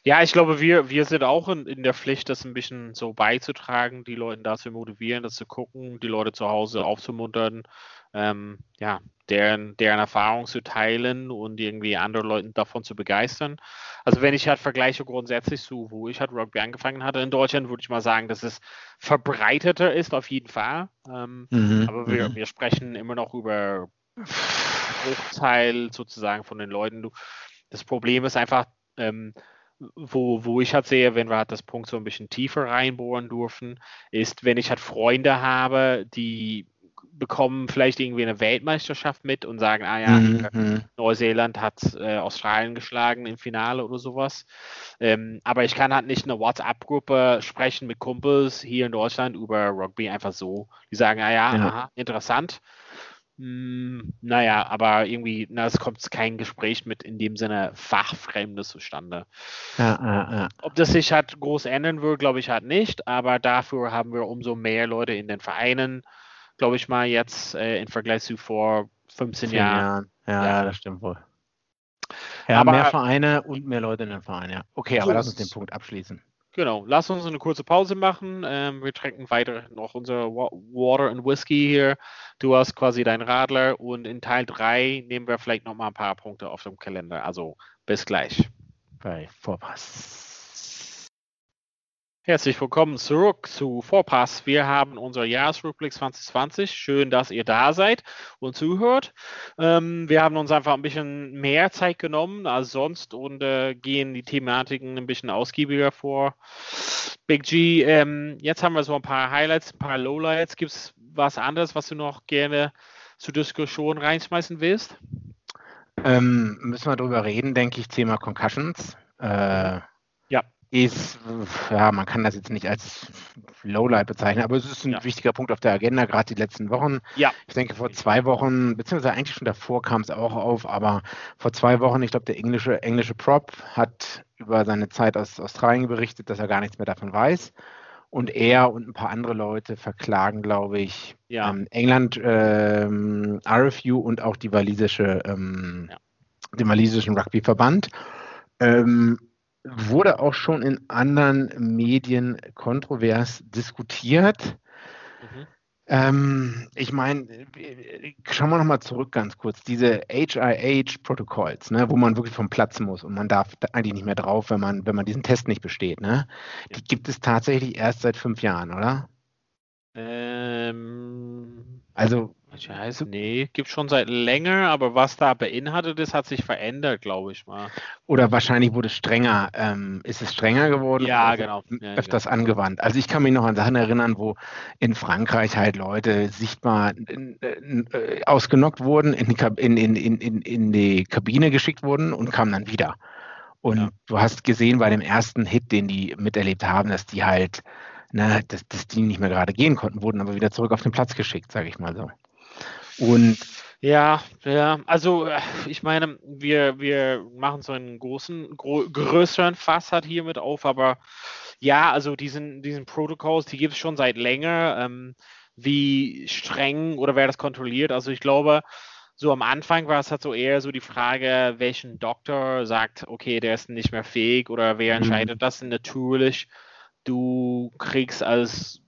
Ja, ich glaube, wir, wir sind auch in, in der Pflicht, das ein bisschen so beizutragen, die Leute dazu motivieren, das zu gucken, die Leute zu Hause aufzumuntern, ähm, ja, deren, deren Erfahrung zu teilen und irgendwie andere Leute davon zu begeistern. Also wenn ich halt vergleiche grundsätzlich zu, wo ich halt Rugby angefangen hatte in Deutschland, würde ich mal sagen, dass es verbreiteter ist auf jeden Fall. Ähm, mhm, aber wir, mhm. wir sprechen immer noch über Bruchteil sozusagen von den Leuten. Das Problem ist einfach, ähm, wo, wo ich halt sehe, wenn wir halt das Punkt so ein bisschen tiefer reinbohren dürfen, ist, wenn ich halt Freunde habe, die bekommen vielleicht irgendwie eine Weltmeisterschaft mit und sagen, ah ja, mhm. mhm. Neuseeland hat äh, Australien geschlagen im Finale oder sowas. Ähm, aber ich kann halt nicht eine WhatsApp-Gruppe sprechen mit Kumpels hier in Deutschland über Rugby einfach so. Die sagen, ah ja, ja. Aha, interessant. Hm, naja, aber irgendwie, na, es kommt kein Gespräch mit in dem Sinne Fachfremdes zustande. Ja, ja, ja. Ob das sich halt groß ändern wird, glaube ich halt nicht, aber dafür haben wir umso mehr Leute in den Vereinen, glaube ich mal, jetzt äh, im Vergleich zu vor 15 Jahren. Jahren. Ja, ja, das stimmt wohl. Ja, aber, mehr Vereine und mehr Leute in den Vereinen, ja. Okay, aber lass uns den Punkt abschließen. Genau, lass uns eine kurze Pause machen. Ähm, wir trinken weiter noch unser Water and Whiskey hier. Du hast quasi deinen Radler und in Teil 3 nehmen wir vielleicht noch mal ein paar Punkte auf dem Kalender. Also bis gleich. Bei Vorpass. Herzlich willkommen zurück zu Vorpass. Wir haben unser Jahresrückblick 2020. Schön, dass ihr da seid und zuhört. Ähm, wir haben uns einfach ein bisschen mehr Zeit genommen als sonst und äh, gehen die Thematiken ein bisschen ausgiebiger vor. Big G, ähm, jetzt haben wir so ein paar Highlights, ein paar Lowlights. Gibt es was anderes, was du noch gerne zur Diskussion reinschmeißen willst? Ähm, müssen wir darüber reden, denke ich, Thema Concussions. Äh, ist, ja, man kann das jetzt nicht als Lowlight bezeichnen, aber es ist ein ja. wichtiger Punkt auf der Agenda, gerade die letzten Wochen. Ja. Ich denke, vor zwei Wochen, beziehungsweise eigentlich schon davor kam es auch auf, aber vor zwei Wochen, ich glaube, der englische, englische Prop hat über seine Zeit aus Australien berichtet, dass er gar nichts mehr davon weiß. Und er und ein paar andere Leute verklagen, glaube ich, ja. ähm, England, ähm, RFU und auch die walisische, ähm, den walisischen Rugbyverband. Ähm, wurde auch schon in anderen Medien kontrovers diskutiert. Mhm. Ähm, ich meine, schauen wir nochmal zurück ganz kurz. Diese HIH-Protokolls, ne, wo man wirklich vom Platz muss und man darf eigentlich nicht mehr drauf, wenn man, wenn man diesen Test nicht besteht. Ne? Die gibt es tatsächlich erst seit fünf Jahren, oder? Ähm, also Scheiße, nee, gibt schon seit länger, aber was da beinhaltet ist, hat sich verändert, glaube ich mal. Oder wahrscheinlich wurde es strenger, ähm, ist es strenger geworden? Ja, genau. Ja, öfters genau. angewandt. Also ich kann mich noch an Sachen erinnern, wo in Frankreich halt Leute sichtbar äh, ausgenockt wurden, in die, in, in, in, in die Kabine geschickt wurden und kamen dann wieder. Und ja. du hast gesehen bei dem ersten Hit, den die miterlebt haben, dass die halt, ne, dass, dass die nicht mehr gerade gehen konnten, wurden aber wieder zurück auf den Platz geschickt, sage ich mal so. Und ja, ja, also äh, ich meine, wir, wir machen so einen großen, gro größeren Fass halt hiermit auf, aber ja, also diesen, diesen Protokolls, die gibt es schon seit länger. Ähm, wie streng oder wer das kontrolliert. Also ich glaube, so am Anfang war es halt so eher so die Frage, welchen Doktor sagt, okay, der ist nicht mehr fähig oder wer mhm. entscheidet mhm. das? natürlich, du kriegst als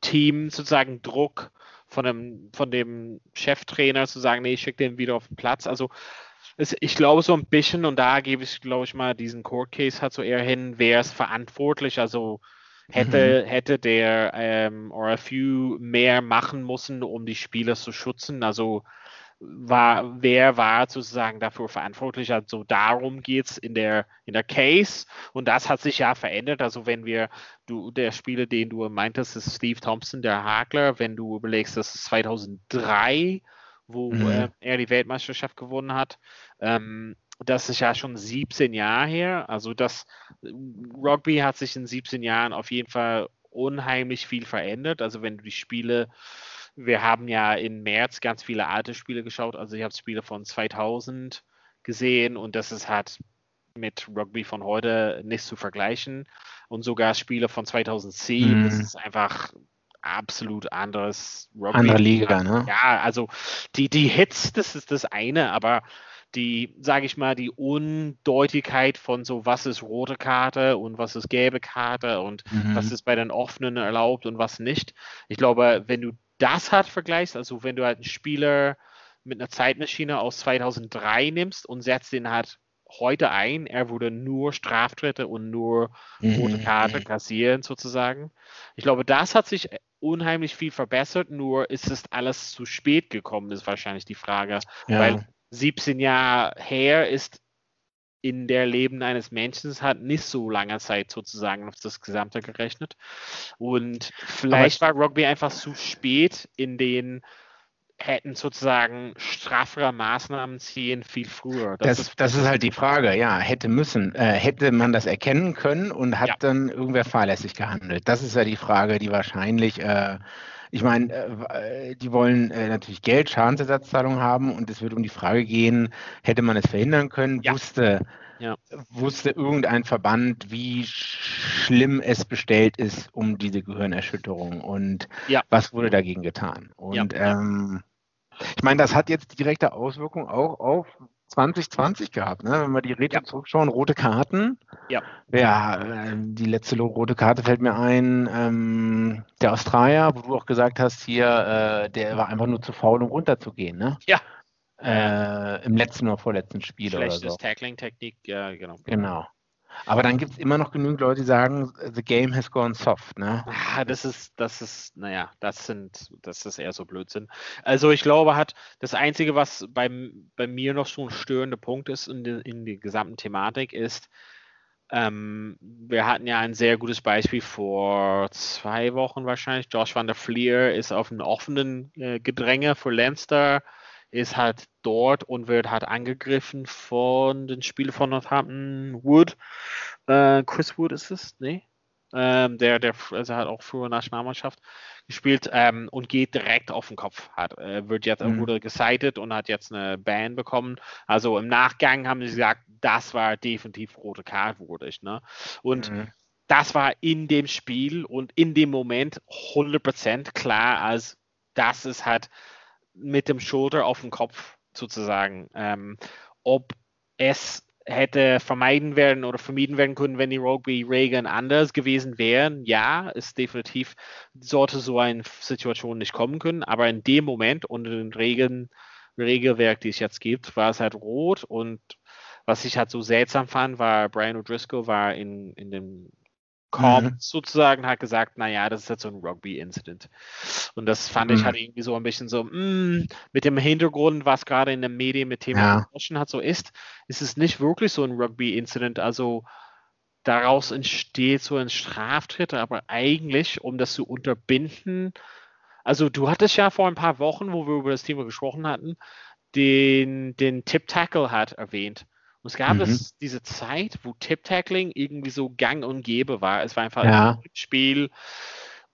Team sozusagen Druck von dem, von dem Cheftrainer zu sagen, nee, ich schicke den wieder auf den Platz. Also es, ich glaube so ein bisschen, und da gebe ich, glaube ich mal, diesen Court Case hat so eher hin, wer ist verantwortlich, also hätte, mhm. hätte der ähm, RFU mehr machen müssen, um die Spieler zu schützen. Also war, wer war sozusagen dafür verantwortlich? Also darum geht es in der, in der Case und das hat sich ja verändert. Also wenn wir, du, der Spieler, den du meintest, ist Steve Thompson, der Hakler, wenn du überlegst, das ist 2003 wo mhm. äh, er die Weltmeisterschaft gewonnen hat. Ähm, das ist ja schon 17 Jahre her. Also das Rugby hat sich in 17 Jahren auf jeden Fall unheimlich viel verändert. Also wenn du die Spiele, wir haben ja im März ganz viele alte Spiele geschaut. Also ich habe Spiele von 2000 gesehen und das ist halt mit Rugby von heute nicht zu vergleichen. Und sogar Spiele von 2010, mm. das mhm. ist einfach absolut anderes Rugby. Andere Liga, ne? Ja, also die, die Hits, das ist das eine, aber die, sage ich mal, die Undeutigkeit von so, was ist rote Karte und was ist gelbe Karte und mhm. was ist bei den offenen erlaubt und was nicht. Ich glaube, wenn du das halt vergleichst, also wenn du halt einen Spieler mit einer Zeitmaschine aus 2003 nimmst und setzt den halt heute ein, er würde nur Straftritte und nur rote mhm. Karte kassieren sozusagen. Ich glaube, das hat sich unheimlich viel verbessert, nur ist es alles zu spät gekommen, ist wahrscheinlich die Frage. Ja. Weil 17 Jahre her ist in der Leben eines Menschen hat nicht so lange Zeit sozusagen auf das Gesamte gerechnet. Und vielleicht war Rugby einfach zu spät in den hätten sozusagen straffere Maßnahmen ziehen viel früher. Das, das, ist, das ist, halt die Frage, ja, hätte müssen. Äh, hätte man das erkennen können und hat ja. dann irgendwer fahrlässig gehandelt? Das ist ja die Frage, die wahrscheinlich äh, ich meine, äh, die wollen äh, natürlich Geld, Schadensersatzzahlung haben und es wird um die Frage gehen, hätte man es verhindern können? Ja. Wusste, ja. wusste irgendein Verband, wie schlimm es bestellt ist um diese Gehirnerschütterung und ja. was wurde dagegen getan? Und ähm, ich meine, das hat jetzt direkte Auswirkungen auch auf 2020 gehabt, ne? wenn wir die Retro ja. zurückschauen, rote Karten. Ja. Ja, ähm, die letzte rote Karte fällt mir ein, ähm, der Australier, wo du auch gesagt hast, hier, äh, der war einfach nur zu faul, um runterzugehen, ne? Ja. Äh, Im letzten oder vorletzten Spiel Schlechtes oder so. Tackling-Technik, ja, genau. Genau. Aber dann gibt es immer noch genügend Leute, die sagen, the game has gone soft, ne? Ah, das ist, das ist, naja, das sind, das ist eher so Blödsinn. Also ich glaube, hat das Einzige, was bei, bei mir noch so ein störender Punkt ist in, die, in der gesamten Thematik, ist, ähm, wir hatten ja ein sehr gutes Beispiel vor zwei Wochen wahrscheinlich. Josh van der Fleer ist auf einem offenen äh, Gedränge für Leinster ist halt dort und wird halt angegriffen von den Spielern von Northampton Wood. Äh, Chris Wood ist es, nee? Ähm, der, der also hat auch früher Nationalmannschaft gespielt ähm, und geht direkt auf den Kopf. Hat, äh, wird jetzt, mhm. wurde gesightet und hat jetzt eine Ban bekommen. Also im Nachgang haben sie gesagt, das war definitiv rote Karte würdig. Ne? Und mhm. das war in dem Spiel und in dem Moment 100% klar, als das ist halt mit dem Schulter auf dem Kopf sozusagen. Ähm, ob es hätte vermeiden werden oder vermieden werden können, wenn die Rugby-Regeln anders gewesen wären. Ja, ist definitiv, sollte so eine Situation nicht kommen können, aber in dem Moment unter den Regeln, Regelwerk, die es jetzt gibt, war es halt rot und was ich halt so seltsam fand, war Brian O'Driscoll war in, in dem kommt mhm. sozusagen, hat gesagt, naja, das ist jetzt so ein Rugby-Incident. Und das fand mhm. ich halt irgendwie so ein bisschen so, mh, mm, mit dem Hintergrund, was gerade in den Medien mit Thema ja. hat, so ist, ist es nicht wirklich so ein Rugby-Incident. Also daraus entsteht so ein Straftritt, aber eigentlich, um das zu unterbinden, also du hattest ja vor ein paar Wochen, wo wir über das Thema gesprochen hatten, den, den Tip-Tackle hat erwähnt. Und es gab mhm. es diese Zeit, wo Tip-Tackling irgendwie so gang und gäbe war. Es war einfach ja. ein Spiel,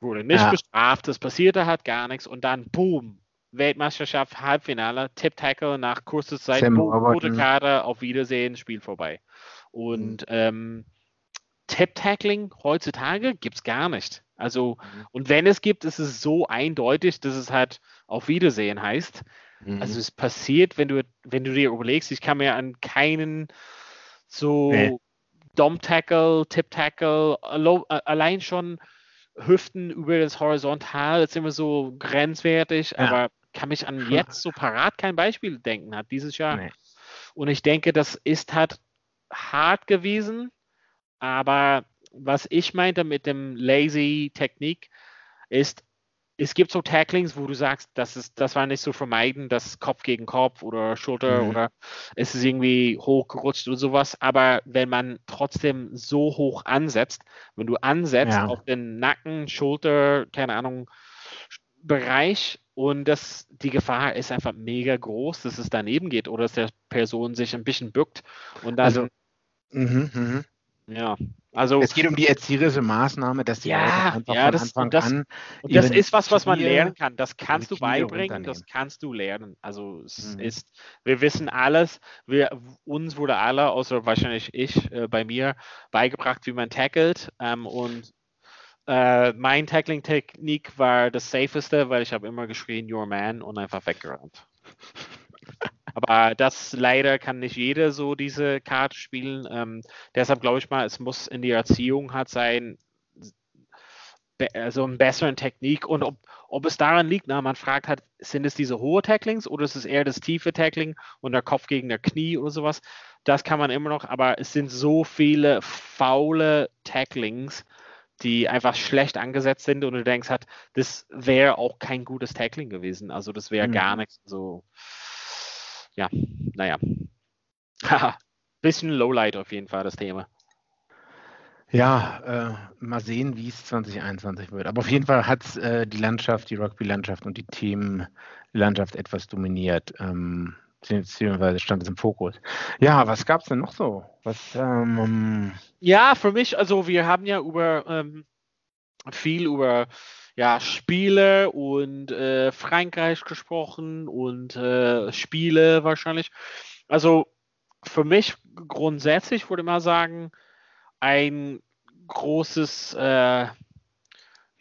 wurde nicht ja. bestraft, es passierte halt gar nichts und dann boom, Weltmeisterschaft, Halbfinale, Tip-Tackle nach kurzer Zeit, boom, rote Karte, auf Wiedersehen, Spiel vorbei. Und mhm. ähm, Tip-Tackling heutzutage gibt es gar nicht. Also, mhm. und wenn es gibt, ist es so eindeutig, dass es halt auf Wiedersehen heißt. Also mhm. Also es passiert, wenn du, wenn du dir überlegst, ich kann mir an keinen so nee. Dom-Tackle, Tip-Tackle, allein schon Hüften über das Horizontal, ist immer so grenzwertig, ja. aber kann mich an jetzt so parat kein Beispiel denken hat dieses Jahr. Nee. Und ich denke, das ist halt hart gewesen, aber was ich meinte mit dem Lazy Technik ist, es gibt so Tacklings, wo du sagst, das, ist, das war nicht so vermeiden, das Kopf gegen Kopf oder Schulter mhm. oder es ist irgendwie hochgerutscht oder sowas. Aber wenn man trotzdem so hoch ansetzt, wenn du ansetzt ja. auf den Nacken, Schulter, keine Ahnung, Bereich und das, die Gefahr ist einfach mega groß, dass es daneben geht oder dass der Person sich ein bisschen bückt und dann. Also, mh, mh. Ja, also. Es geht um die erzieherische Maßnahme, dass die ja, einfach ja, von das, Anfang das, an. und das ist was, was man lernen kann. Das kannst du beibringen, das kannst du lernen. Also es Mhm. ist, wir wissen alles, wir, uns wurde alle, außer wahrscheinlich ich, äh, bei mir, beigebracht, wie man tackelt. Ähm, und äh, mein Tackling-Technik war das safeste, weil ich habe immer geschrien, your man und einfach weggerannt. Aber das leider kann nicht jeder so diese Karte spielen. Ähm, deshalb glaube ich mal, es muss in die Erziehung halt sein, be- also eine bessere Technik und ob, ob es daran liegt, na, man fragt halt, sind es diese hohe Tacklings oder ist es eher das tiefe Tackling und der Kopf gegen der Knie oder sowas? Das kann man immer noch, aber es sind so viele faule Tacklings, die einfach schlecht angesetzt sind und du denkst halt, das wäre auch kein gutes Tackling gewesen. Also das wäre Mhm. gar nichts so. Ja, naja. Haha. Bisschen Lowlight auf jeden Fall das Thema. Ja, äh, mal sehen, wie es 2021 wird. Aber auf jeden Fall hat äh, die Landschaft, die Rugby-Landschaft und die Teamlandschaft etwas dominiert. Ähm, beziehungsweise stand es im Fokus. Ja, was gab es denn noch so? Was, ähm, Ja, für mich, also wir haben ja über ähm, viel über ja, Spiele und äh, Frankreich gesprochen und äh, Spiele wahrscheinlich. Also für mich grundsätzlich würde mal sagen, ein großes äh,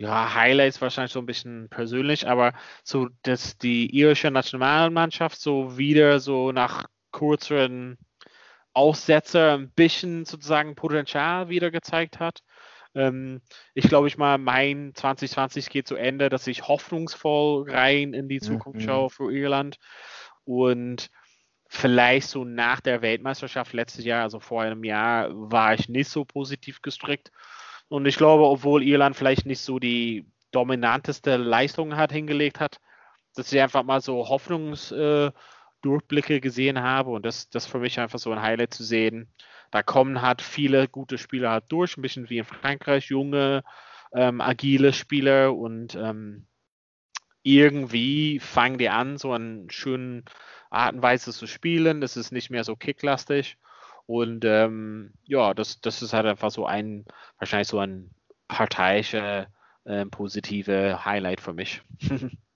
ja, Highlights wahrscheinlich so ein bisschen persönlich, aber so, dass die irische Nationalmannschaft so wieder so nach kürzeren Aussetzer ein bisschen sozusagen Potenzial wieder gezeigt hat. Ähm, ich glaube, ich mal, mein 2020 geht zu Ende, dass ich hoffnungsvoll rein in die Zukunft Mhm. schaue für Irland und vielleicht so nach der Weltmeisterschaft letztes Jahr, also vor einem Jahr, war ich nicht so positiv gestrickt. Und ich glaube, obwohl Irland vielleicht nicht so die dominanteste Leistung hat hingelegt hat, dass ich einfach mal so Hoffnungsdurchblicke äh, gesehen habe und das, das für mich einfach so ein Highlight zu sehen. Da kommen halt viele gute Spieler halt durch, ein bisschen wie in Frankreich, junge, ähm, agile Spieler und ähm, irgendwie fangen die an, so einen schönen Art und Weise zu spielen. Das ist nicht mehr so kicklastig. Und ähm, ja, das, das ist halt einfach so ein, wahrscheinlich so ein parteiische, äh, positive Highlight für mich.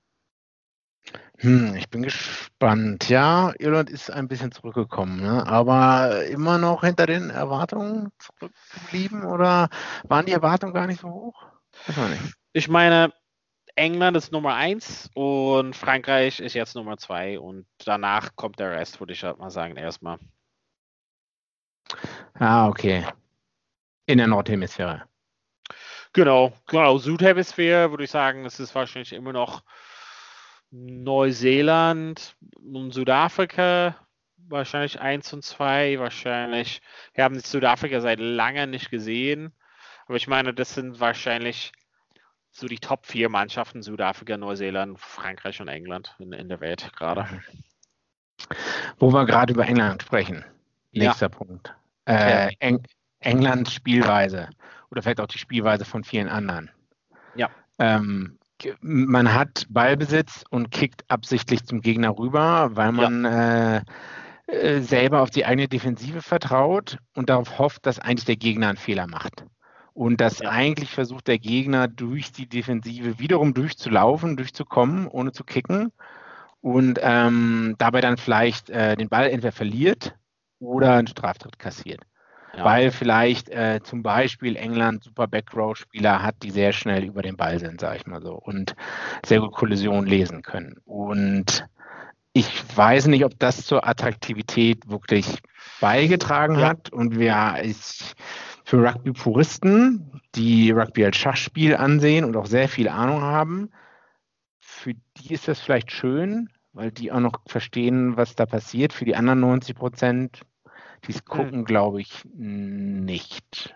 hm, ich bin gespannt. Ja, Irland ist ein bisschen zurückgekommen, ne? aber immer noch hinter den Erwartungen zurückgeblieben oder waren die Erwartungen gar nicht so hoch? Nicht. Ich meine, England ist Nummer eins und Frankreich ist jetzt Nummer zwei und danach kommt der Rest, würde ich halt mal sagen, erstmal. Ah, okay. In der Nordhemisphäre. Genau, genau. Südhemisphäre würde ich sagen, das ist wahrscheinlich immer noch Neuseeland und Südafrika. Wahrscheinlich eins und zwei. Wahrscheinlich. Wir haben Südafrika seit langem nicht gesehen. Aber ich meine, das sind wahrscheinlich so die Top vier Mannschaften: Südafrika, Neuseeland, Frankreich und England in, in der Welt gerade. Wo wir gerade über England sprechen. Ja. Nächster Punkt. Äh, Eng Englands Spielweise oder vielleicht auch die Spielweise von vielen anderen. Ja. Ähm, man hat Ballbesitz und kickt absichtlich zum Gegner rüber, weil man äh, äh, selber auf die eigene Defensive vertraut und darauf hofft, dass eigentlich der Gegner einen Fehler macht. Und dass Ja. eigentlich versucht der Gegner durch die Defensive wiederum durchzulaufen, durchzukommen, ohne zu kicken und ähm, dabei dann vielleicht äh, den Ball entweder verliert oder einen Straftritt kassiert. Ja. Weil vielleicht äh, zum Beispiel England super Backrow-Spieler hat, die sehr schnell über den Ball sind, sage ich mal so, und sehr gut Kollisionen lesen können. Und ich weiß nicht, ob das zur Attraktivität wirklich beigetragen Ja. hat. Und wir ich, für Rugby-Puristen, die Rugby als Schachspiel ansehen und auch sehr viel Ahnung haben, für die ist das vielleicht schön, weil die auch noch verstehen, was da passiert. Für die anderen 90 Prozent, die es gucken, glaube ich nicht.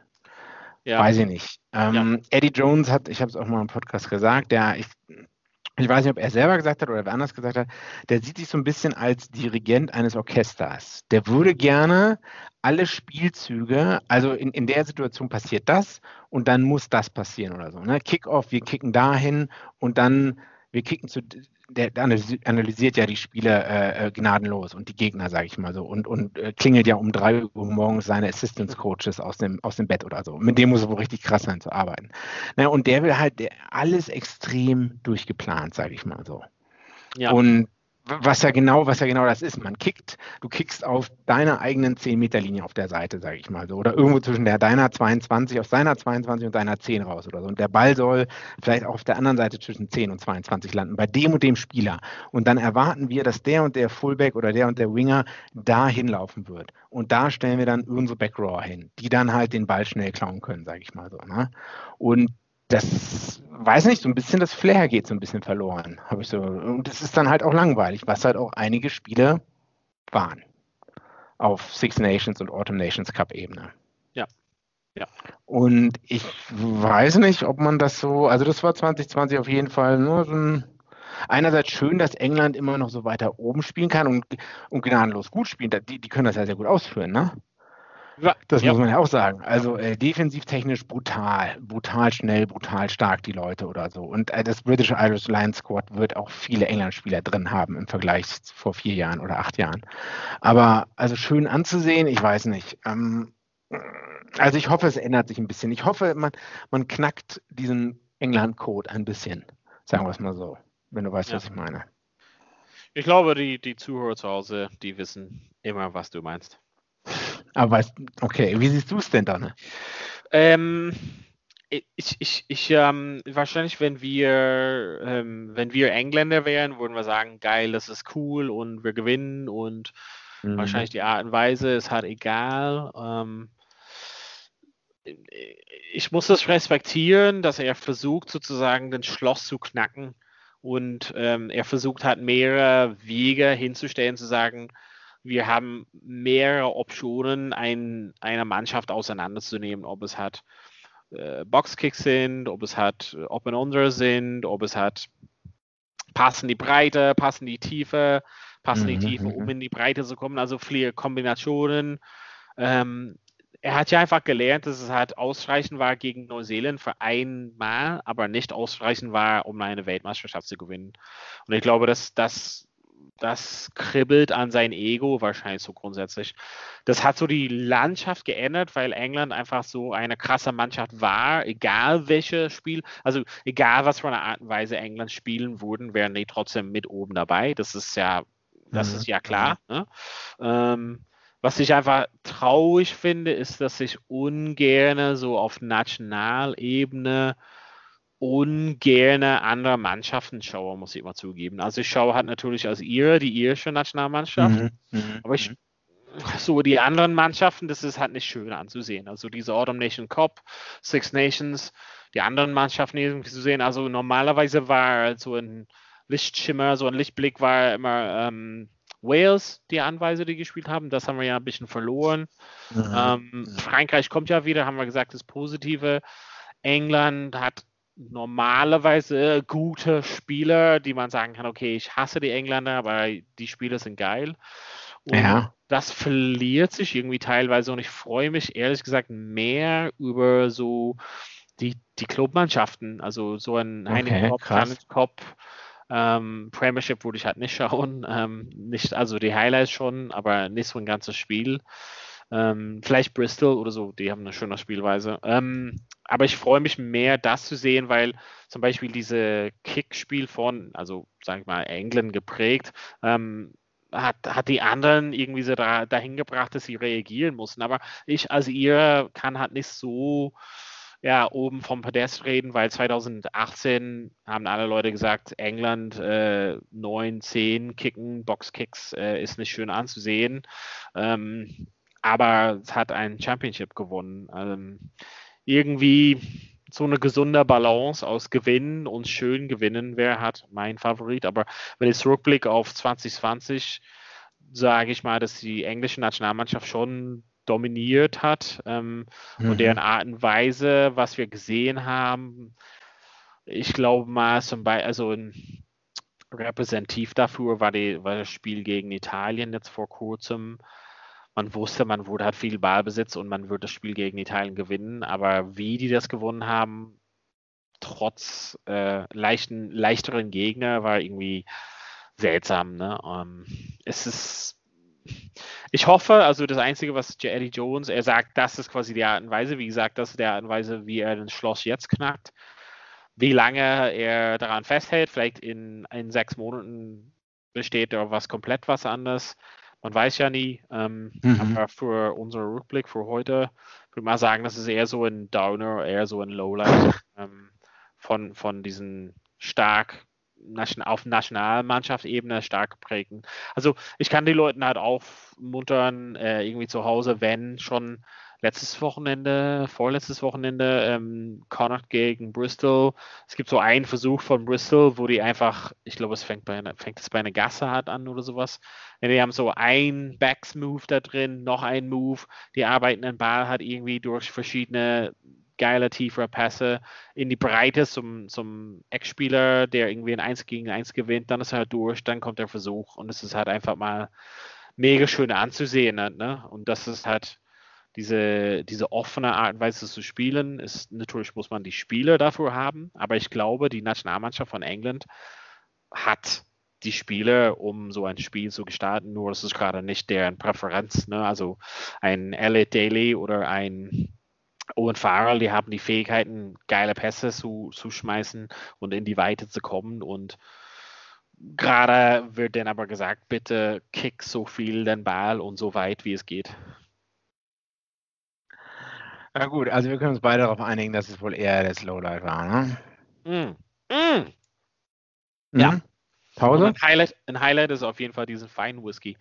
ja. Weiß ich nicht. Ähm, Eddie Jones hat, ich habe es auch mal im Podcast gesagt, der, ich, ich weiß nicht, ob er selber gesagt hat oder wer anders gesagt hat, der sieht sich so ein bisschen als Dirigent eines Orchesters. Der würde gerne alle Spielzüge, also in, in der Situation passiert das und dann muss das passieren oder so. Ne? Kickoff, wir kicken dahin und dann, wir kicken zu, der analysiert ja die Spiele äh, äh, gnadenlos und die Gegner, sage ich mal so, und, und äh, klingelt ja um drei Uhr morgens seine Assistance Coaches aus dem, aus dem Bett oder so. Mit dem muss er wohl richtig krass sein zu arbeiten. Na, und der will halt der, alles extrem durchgeplant, sage ich mal so. Ja. Und was ja genau, was ja genau das ist. Man kickt, du kickst auf deiner eigenen 10-Meter-Linie auf der Seite, sage ich mal so. Oder irgendwo zwischen der deiner 22, auf seiner 22 und deiner 10 raus oder so. Und der Ball soll vielleicht auch auf der anderen Seite zwischen 10 und 22 landen, bei dem und dem Spieler. Und dann erwarten wir, dass der und der Fullback oder der und der Winger da hinlaufen wird. Und da stellen wir dann unsere Backrower hin, die dann halt den Ball schnell klauen können, sage ich mal so. Ne? Und das weiß nicht, so ein bisschen das Flair geht so ein bisschen verloren, habe ich so. Und es ist dann halt auch langweilig, was halt auch einige Spiele waren auf Six Nations und Autumn Nations Cup Ebene. Ja. Ja. Und ich weiß nicht, ob man das so, also das war 2020 auf jeden Fall nur so ein einerseits schön, dass England immer noch so weiter oben spielen kann und, und gnadenlos gut spielen. Die, die können das ja sehr gut ausführen, ne? Das ja. muss man ja auch sagen. Also äh, defensivtechnisch brutal, brutal schnell, brutal stark die Leute oder so. Und äh, das British Irish Lions Squad wird auch viele England-Spieler drin haben im Vergleich vor vier Jahren oder acht Jahren. Aber also schön anzusehen, ich weiß nicht. Ähm, also ich hoffe, es ändert sich ein bisschen. Ich hoffe, man, man knackt diesen England-Code ein bisschen, sagen wir es mal so, wenn du weißt, ja. was ich meine. Ich glaube, die, die Zuhörer zu Hause, die wissen immer, was du meinst. Aber okay, wie siehst du es denn dann? Ähm, ich, ich, ich, ähm, wahrscheinlich, wenn wir, ähm, wenn wir Engländer wären, würden wir sagen, geil, das ist cool und wir gewinnen und mhm. wahrscheinlich die Art und Weise ist halt egal. Ähm, ich muss das respektieren, dass er versucht, sozusagen den Schloss zu knacken und ähm, er versucht hat, mehrere Wege hinzustellen, zu sagen, wir haben mehrere Optionen, ein, eine Mannschaft auseinanderzunehmen, ob es hat äh, Boxkicks sind, ob es hat äh, Open Under sind, ob es hat passen die Breite, passen die Tiefe, passen mhm, die Tiefe, um mhm. in die Breite zu kommen, also viele Kombinationen. Ähm, er hat ja einfach gelernt, dass es halt ausreichend war gegen Neuseeland für einmal, aber nicht ausreichend war, um eine Weltmeisterschaft zu gewinnen. Und ich glaube, dass das das kribbelt an sein Ego wahrscheinlich so grundsätzlich. Das hat so die Landschaft geändert, weil England einfach so eine krasse Mannschaft war, egal welches Spiel, also egal was für eine Art und Weise England spielen würden, wären die trotzdem mit oben dabei. Das ist ja, das mhm. ist ja klar. Ne? Ähm, was ich einfach traurig finde, ist, dass ich ungern so auf Nationalebene ungerne andere Mannschaften schaue, muss ich immer zugeben. Also ich schaue halt natürlich als ihre, die irische Nationalmannschaft, mhm, mhm, aber ich mhm. so die anderen Mannschaften, das ist halt nicht schön anzusehen. Also diese Autumn Nation Cup, Six Nations, die anderen Mannschaften irgendwie zu sehen. Also normalerweise war so ein Lichtschimmer, so ein Lichtblick war immer ähm, Wales, die Anweise, die gespielt haben. Das haben wir ja ein bisschen verloren. Mhm. Ähm, Frankreich kommt ja wieder, haben wir gesagt, das Positive. England hat normalerweise gute Spieler, die man sagen kann, okay, ich hasse die Engländer, aber die Spieler sind geil. Und ja. das verliert sich irgendwie teilweise und ich freue mich ehrlich gesagt mehr über so die, die Clubmannschaften, also so ein okay, Cup, Cup ähm, Premiership würde ich halt nicht schauen, ähm, nicht, also die Highlights schon, aber nicht so ein ganzes Spiel. Ähm, vielleicht Bristol oder so, die haben eine schöne Spielweise. Ähm, aber ich freue mich mehr, das zu sehen, weil zum Beispiel diese Kickspiel von, also sage ich mal, England geprägt, ähm, hat, hat die anderen irgendwie so da, dahin gebracht, dass sie reagieren mussten. Aber ich als ihr kann halt nicht so ja, oben vom Podest reden, weil 2018 haben alle Leute gesagt, England äh, 9, 10 Kicken, Boxkicks äh, ist nicht schön anzusehen. Ähm, aber es hat ein Championship gewonnen. Ähm, irgendwie so eine gesunde Balance aus Gewinnen und schön gewinnen wäre hat mein Favorit. Aber wenn ich zurückblicke auf 2020, sage ich mal, dass die englische Nationalmannschaft schon dominiert hat ähm, mhm. und deren Art und Weise, was wir gesehen haben, ich glaube mal zum Beispiel, also ein repräsentativ dafür war, die, war das Spiel gegen Italien jetzt vor kurzem man wusste, man wurde, hat viel Ballbesitz und man wird das Spiel gegen Italien gewinnen, aber wie die das gewonnen haben, trotz äh, leichten, leichteren Gegner war irgendwie seltsam. Ne? Ähm, es ist ich hoffe, also das Einzige, was Eddie Jones, er sagt, das ist quasi die Art und Weise, wie gesagt, das ist die Art und Weise, wie er das Schloss jetzt knackt. Wie lange er daran festhält, vielleicht in, in sechs Monaten besteht da was komplett was anderes. Man weiß ja nie. Ähm, mhm. Aber für unseren Rückblick für heute würde ich mal sagen, das ist eher so ein Downer, eher so ein Lowlight ähm, von, von diesen stark auf Nationalmannschaftsebene stark prägen. Also ich kann die Leute halt aufmuntern, äh, irgendwie zu Hause, wenn schon letztes Wochenende, vorletztes Wochenende, ähm, Connacht gegen Bristol. Es gibt so einen Versuch von Bristol, wo die einfach, ich glaube, es fängt, bei, fängt es bei einer Gasse halt an oder sowas. Ja, die haben so ein Backs-Move da drin, noch ein Move. Die arbeiten den Ball halt irgendwie durch verschiedene geile, tiefere Pässe in die Breite zum, zum Ex-Spieler, der irgendwie ein 1 gegen 1 gewinnt, dann ist er halt durch, dann kommt der Versuch und es ist halt einfach mal mega schön anzusehen. Ne? Und das ist halt diese, diese offene Art und Weise zu spielen, ist natürlich muss man die Spieler dafür haben, aber ich glaube, die Nationalmannschaft von England hat die Spieler, um so ein Spiel zu gestalten, nur es ist gerade nicht deren Präferenz. Ne? Also ein Elliot Daly oder ein Owen Farrell, die haben die Fähigkeiten, geile Pässe zu, zu schmeißen und in die Weite zu kommen. Und gerade wird dann aber gesagt, bitte kick so viel den Ball und so weit, wie es geht. Na gut, also wir können uns beide darauf einigen, dass es wohl eher der Slowlight war, ne? Mm. Mm. Ja. Mhm. Pause? Ein Highlight, ein Highlight ist auf jeden Fall diesen feinen Whisky.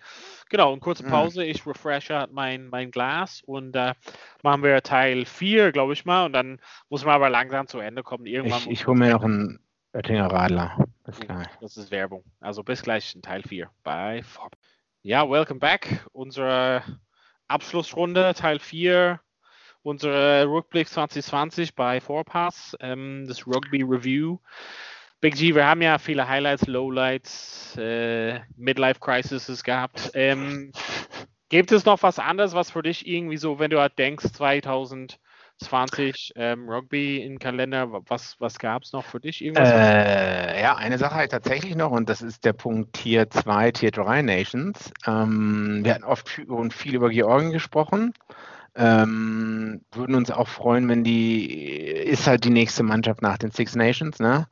Genau, eine kurze mhm. Pause. Ich refreshe mein, mein Glas und äh, machen wir Teil 4, glaube ich mal. Und dann muss man aber langsam zu Ende kommen. Irgendwann ich ich hole mir noch einen Oettinger Radler. Bis gleich. Das ist Werbung. Also bis gleich in Teil 4 bei Fob. Ja, welcome back. Unsere Abschlussrunde, Teil 4. Unsere Rückblick 2020 bei Vorpass, ähm, das Rugby Review. Big G, wir haben ja viele Highlights, Lowlights, äh, Midlife Crises gehabt. Ähm, gibt es noch was anderes, was für dich irgendwie so, wenn du halt denkst, 2020 ähm, Rugby im Kalender, was, was gab es noch für dich? Äh, ja, eine Sache halt tatsächlich noch und das ist der Punkt Tier 2, Tier 3 Nations. Ähm, wir hatten oft und viel über Georgien gesprochen. Ähm, würden uns auch freuen, wenn die, ist halt die nächste Mannschaft nach den Six Nations, ne?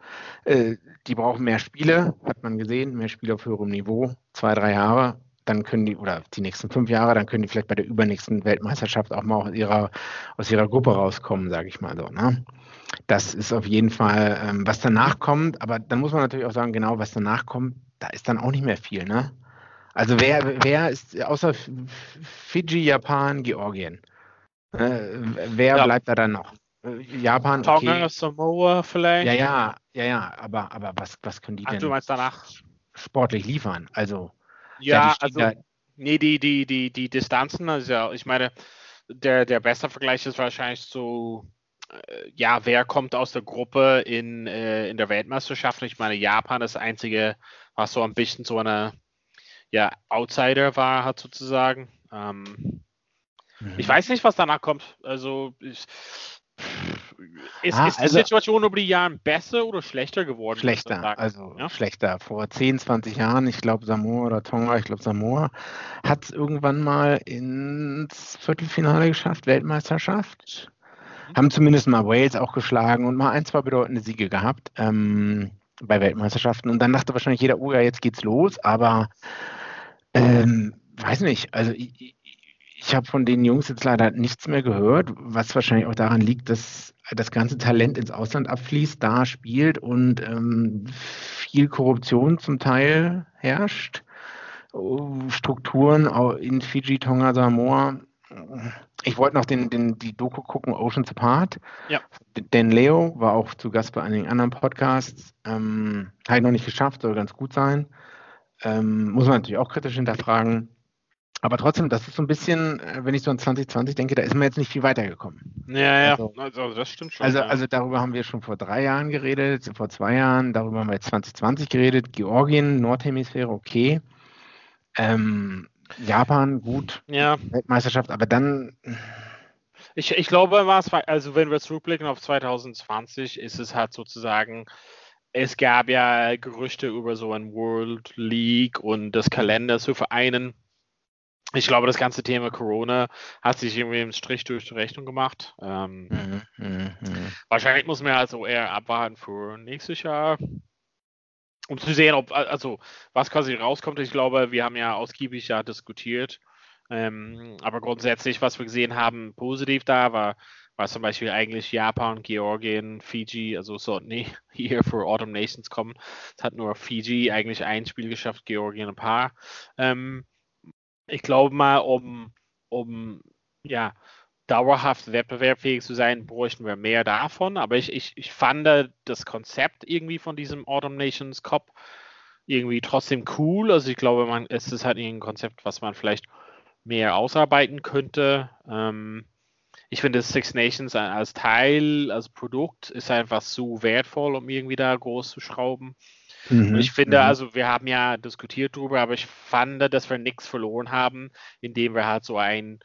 Äh, die brauchen mehr Spiele, hat man gesehen, mehr Spiele auf höherem Niveau, zwei, drei Jahre, dann können die, oder die nächsten fünf Jahre, dann können die vielleicht bei der übernächsten Weltmeisterschaft auch mal aus ihrer, aus ihrer Gruppe rauskommen, sage ich mal so, ne? Das ist auf jeden Fall, ähm, was danach kommt, aber dann muss man natürlich auch sagen, genau, was danach kommt, da ist dann auch nicht mehr viel, ne? Also wer, wer ist außer Fiji, Japan, Georgien? Äh, wer ja. bleibt da dann noch? Äh, Japan, okay. Tonga, Samoa vielleicht? Ja, ja, ja, ja, aber, aber was, was können die Ach, denn du meinst danach? sportlich liefern? Also, ja, ja also, nee, die, die, die, die Distanzen, also ich meine, der, der beste Vergleich ist wahrscheinlich so, äh, ja, wer kommt aus der Gruppe in, äh, in der Weltmeisterschaft? Ich meine, Japan ist das einzige, was so ein bisschen so eine, ja, Outsider war, hat sozusagen. Ähm, Mhm. Ich weiß nicht, was danach kommt. Also ich, ist, ah, ist, die also, Situation über die Jahre besser oder schlechter geworden? Schlechter, also ja? schlechter. Vor 10, 20 Jahren, ich glaube Samoa oder Tonga, ich glaube Samoa, hat es irgendwann mal ins Viertelfinale geschafft, Weltmeisterschaft. Mhm. Haben zumindest mal Wales auch geschlagen und mal ein, zwei bedeutende Siege gehabt ähm, bei Weltmeisterschaften. Und dann dachte wahrscheinlich jeder, oh ja, jetzt geht's los, aber ähm, weiß nicht, also ich, ich habe von den Jungs jetzt leider nichts mehr gehört, was wahrscheinlich auch daran liegt, dass das ganze Talent ins Ausland abfließt, da spielt und ähm, viel Korruption zum Teil herrscht. Strukturen in Fiji, Tonga, Samoa. Ich wollte noch den, den, die Doku gucken, Oceans Apart. Ja. Dan Leo war auch zu Gast bei einigen anderen Podcasts. Ähm, Habe ich noch nicht geschafft, soll ganz gut sein. Ähm, muss man natürlich auch kritisch hinterfragen. Aber trotzdem, das ist so ein bisschen, äh, wenn ich so an 2020 denke, da ist man jetzt nicht viel weitergekommen. Ja, ja, also, also das stimmt schon. Also, ja. also darüber haben wir schon vor drei Jahren geredet, vor zwei Jahren, darüber haben wir jetzt 2020 geredet. Georgien, Nordhemisphäre, okay. Ähm, Japan, gut. Ja. Weltmeisterschaft, aber dann. Ich, ich glaube, also wenn wir zurückblicken auf 2020, ist es halt sozusagen, es gab ja Gerüchte über so ein World League und das Kalender zu vereinen. Ich glaube, das ganze Thema Corona hat sich irgendwie im Strich durch die Rechnung gemacht. Ähm, mhm, mh, mh. Wahrscheinlich muss man also eher abwarten für nächstes Jahr, um zu sehen, ob, also was quasi rauskommt. Ich glaube, wir haben ja ausgiebig ja diskutiert. Ähm, aber grundsätzlich, was wir gesehen haben, positiv da war, war zum Beispiel eigentlich Japan, Georgien, Fiji, also sollten nie hier für Autumn Nations kommen. Es hat nur Fiji eigentlich ein Spiel geschafft, Georgien ein paar. Ähm, ich glaube mal, um, um ja, dauerhaft wettbewerbsfähig zu sein, bräuchten wir mehr davon. Aber ich, ich, ich fand das Konzept irgendwie von diesem Autumn Nations Cup irgendwie trotzdem cool. Also ich glaube, man, es ist halt ein Konzept, was man vielleicht mehr ausarbeiten könnte. Ähm, ich finde Six Nations als Teil, als Produkt ist einfach so wertvoll, um irgendwie da groß zu schrauben. Mhm, ich finde, mhm. also wir haben ja diskutiert darüber, aber ich fand, dass wir nichts verloren haben, indem wir halt so ein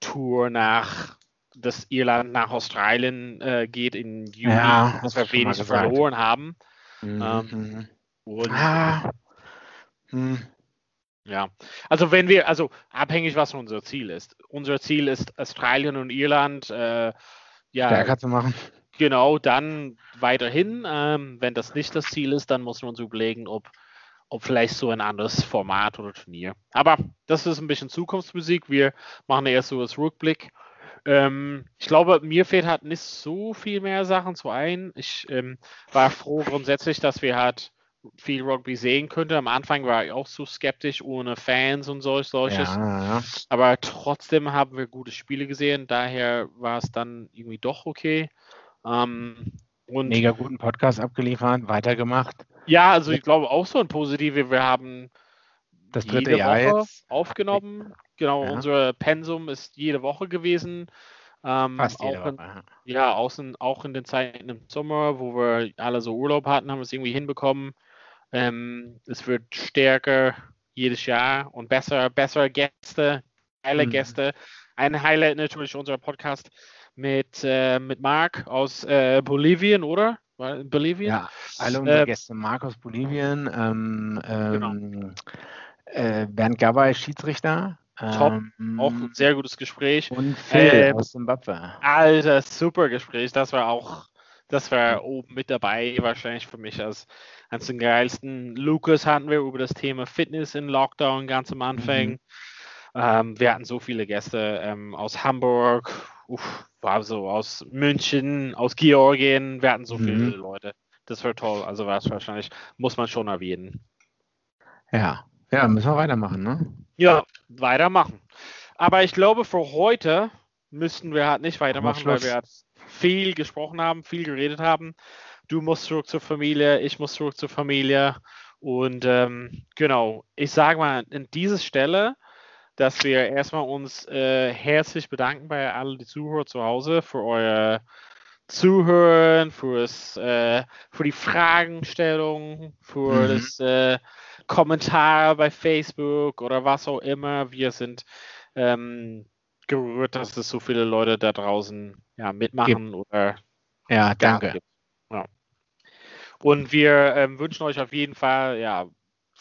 Tour nach das Irland nach Australien äh, geht in Juni, ja, dass wir wenig verloren haben. Mhm. Ähm, mhm. und, ah. Hm. Ja, also wenn wir, also abhängig, was unser Ziel ist. Unser Ziel ist Australien und Irland äh, ja, stärker zu machen. Genau, dann weiterhin. Ähm, wenn das nicht das Ziel ist, dann muss man uns überlegen, ob, ob vielleicht so ein anderes Format oder Turnier. Aber das ist ein bisschen Zukunftsmusik. Wir machen erst so das Rückblick. Ähm, ich glaube, mir fehlt halt nicht so viel mehr Sachen zu ein. Ich ähm, war froh grundsätzlich, dass wir halt viel Rugby sehen könnte. Am Anfang war ich auch so skeptisch ohne Fans und solch, solches. Ja, ja. Aber trotzdem haben wir gute Spiele gesehen. Daher war es dann irgendwie doch okay. Ähm, und Mega guten Podcast abgeliefert, weitergemacht. Ja, also ich glaube auch so ein positive. Wir haben das dritte Jahr Woche jetzt aufgenommen. Genau, ja. unser Pensum ist jede Woche gewesen. Ähm, Fast jede auch in, Woche. Ja, außen, auch in den Zeiten im Sommer, wo wir alle so Urlaub hatten, haben wir es irgendwie hinbekommen. Ähm, es wird stärker jedes Jahr und besser, bessere Gäste, geile mhm. Gäste. Ein Highlight natürlich unser Podcast mit, äh, mit Marc aus äh, Bolivien, oder? Bolivien? Ja, alle unsere äh, Gäste. Marc aus Bolivien, ähm, genau. ähm, äh, Bernd Gabay, Schiedsrichter. Top, ähm, auch ein sehr gutes Gespräch. Und Phil äh, aus Zimbabwe. Alter, super Gespräch. Das war auch, das war oben mit dabei, wahrscheinlich für mich als eines der geilsten. Lukas hatten wir über das Thema Fitness in Lockdown ganz am Anfang. Mhm. Ähm, wir hatten so viele Gäste ähm, aus Hamburg, uff, war so aus München, aus Georgien. Wir hatten so mhm. viele Leute. Das war toll. Also war es wahrscheinlich, muss man schon erwähnen. Ja, ja, müssen wir weitermachen, ne? Ja, weitermachen. Aber ich glaube, für heute müssten wir halt nicht weitermachen, weil wir halt viel gesprochen haben, viel geredet haben. Du musst zurück zur Familie, ich muss zurück zur Familie. Und ähm, genau, ich sage mal, an dieser Stelle dass wir erstmal uns äh, herzlich bedanken bei allen die Zuhörer zu Hause für euer Zuhören, fürs, äh, für die Fragenstellung, für mhm. das äh, Kommentar bei Facebook oder was auch immer. Wir sind ähm, gerührt, dass es so viele Leute da draußen ja, mitmachen Gibt. oder ja, danke. Ja. Und wir ähm, wünschen euch auf jeden Fall ja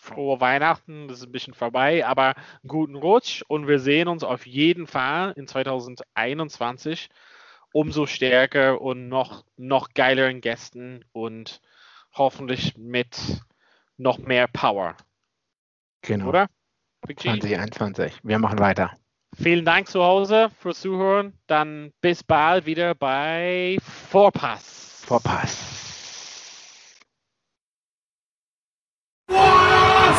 frohe Weihnachten, das ist ein bisschen vorbei, aber guten Rutsch und wir sehen uns auf jeden Fall in 2021 umso stärker und noch, noch geileren Gästen und hoffentlich mit noch mehr Power. Genau. Oder? 2021. Wir machen weiter. Vielen Dank zu Hause fürs Zuhören. Dann bis bald wieder bei Vorpass. Vorpass.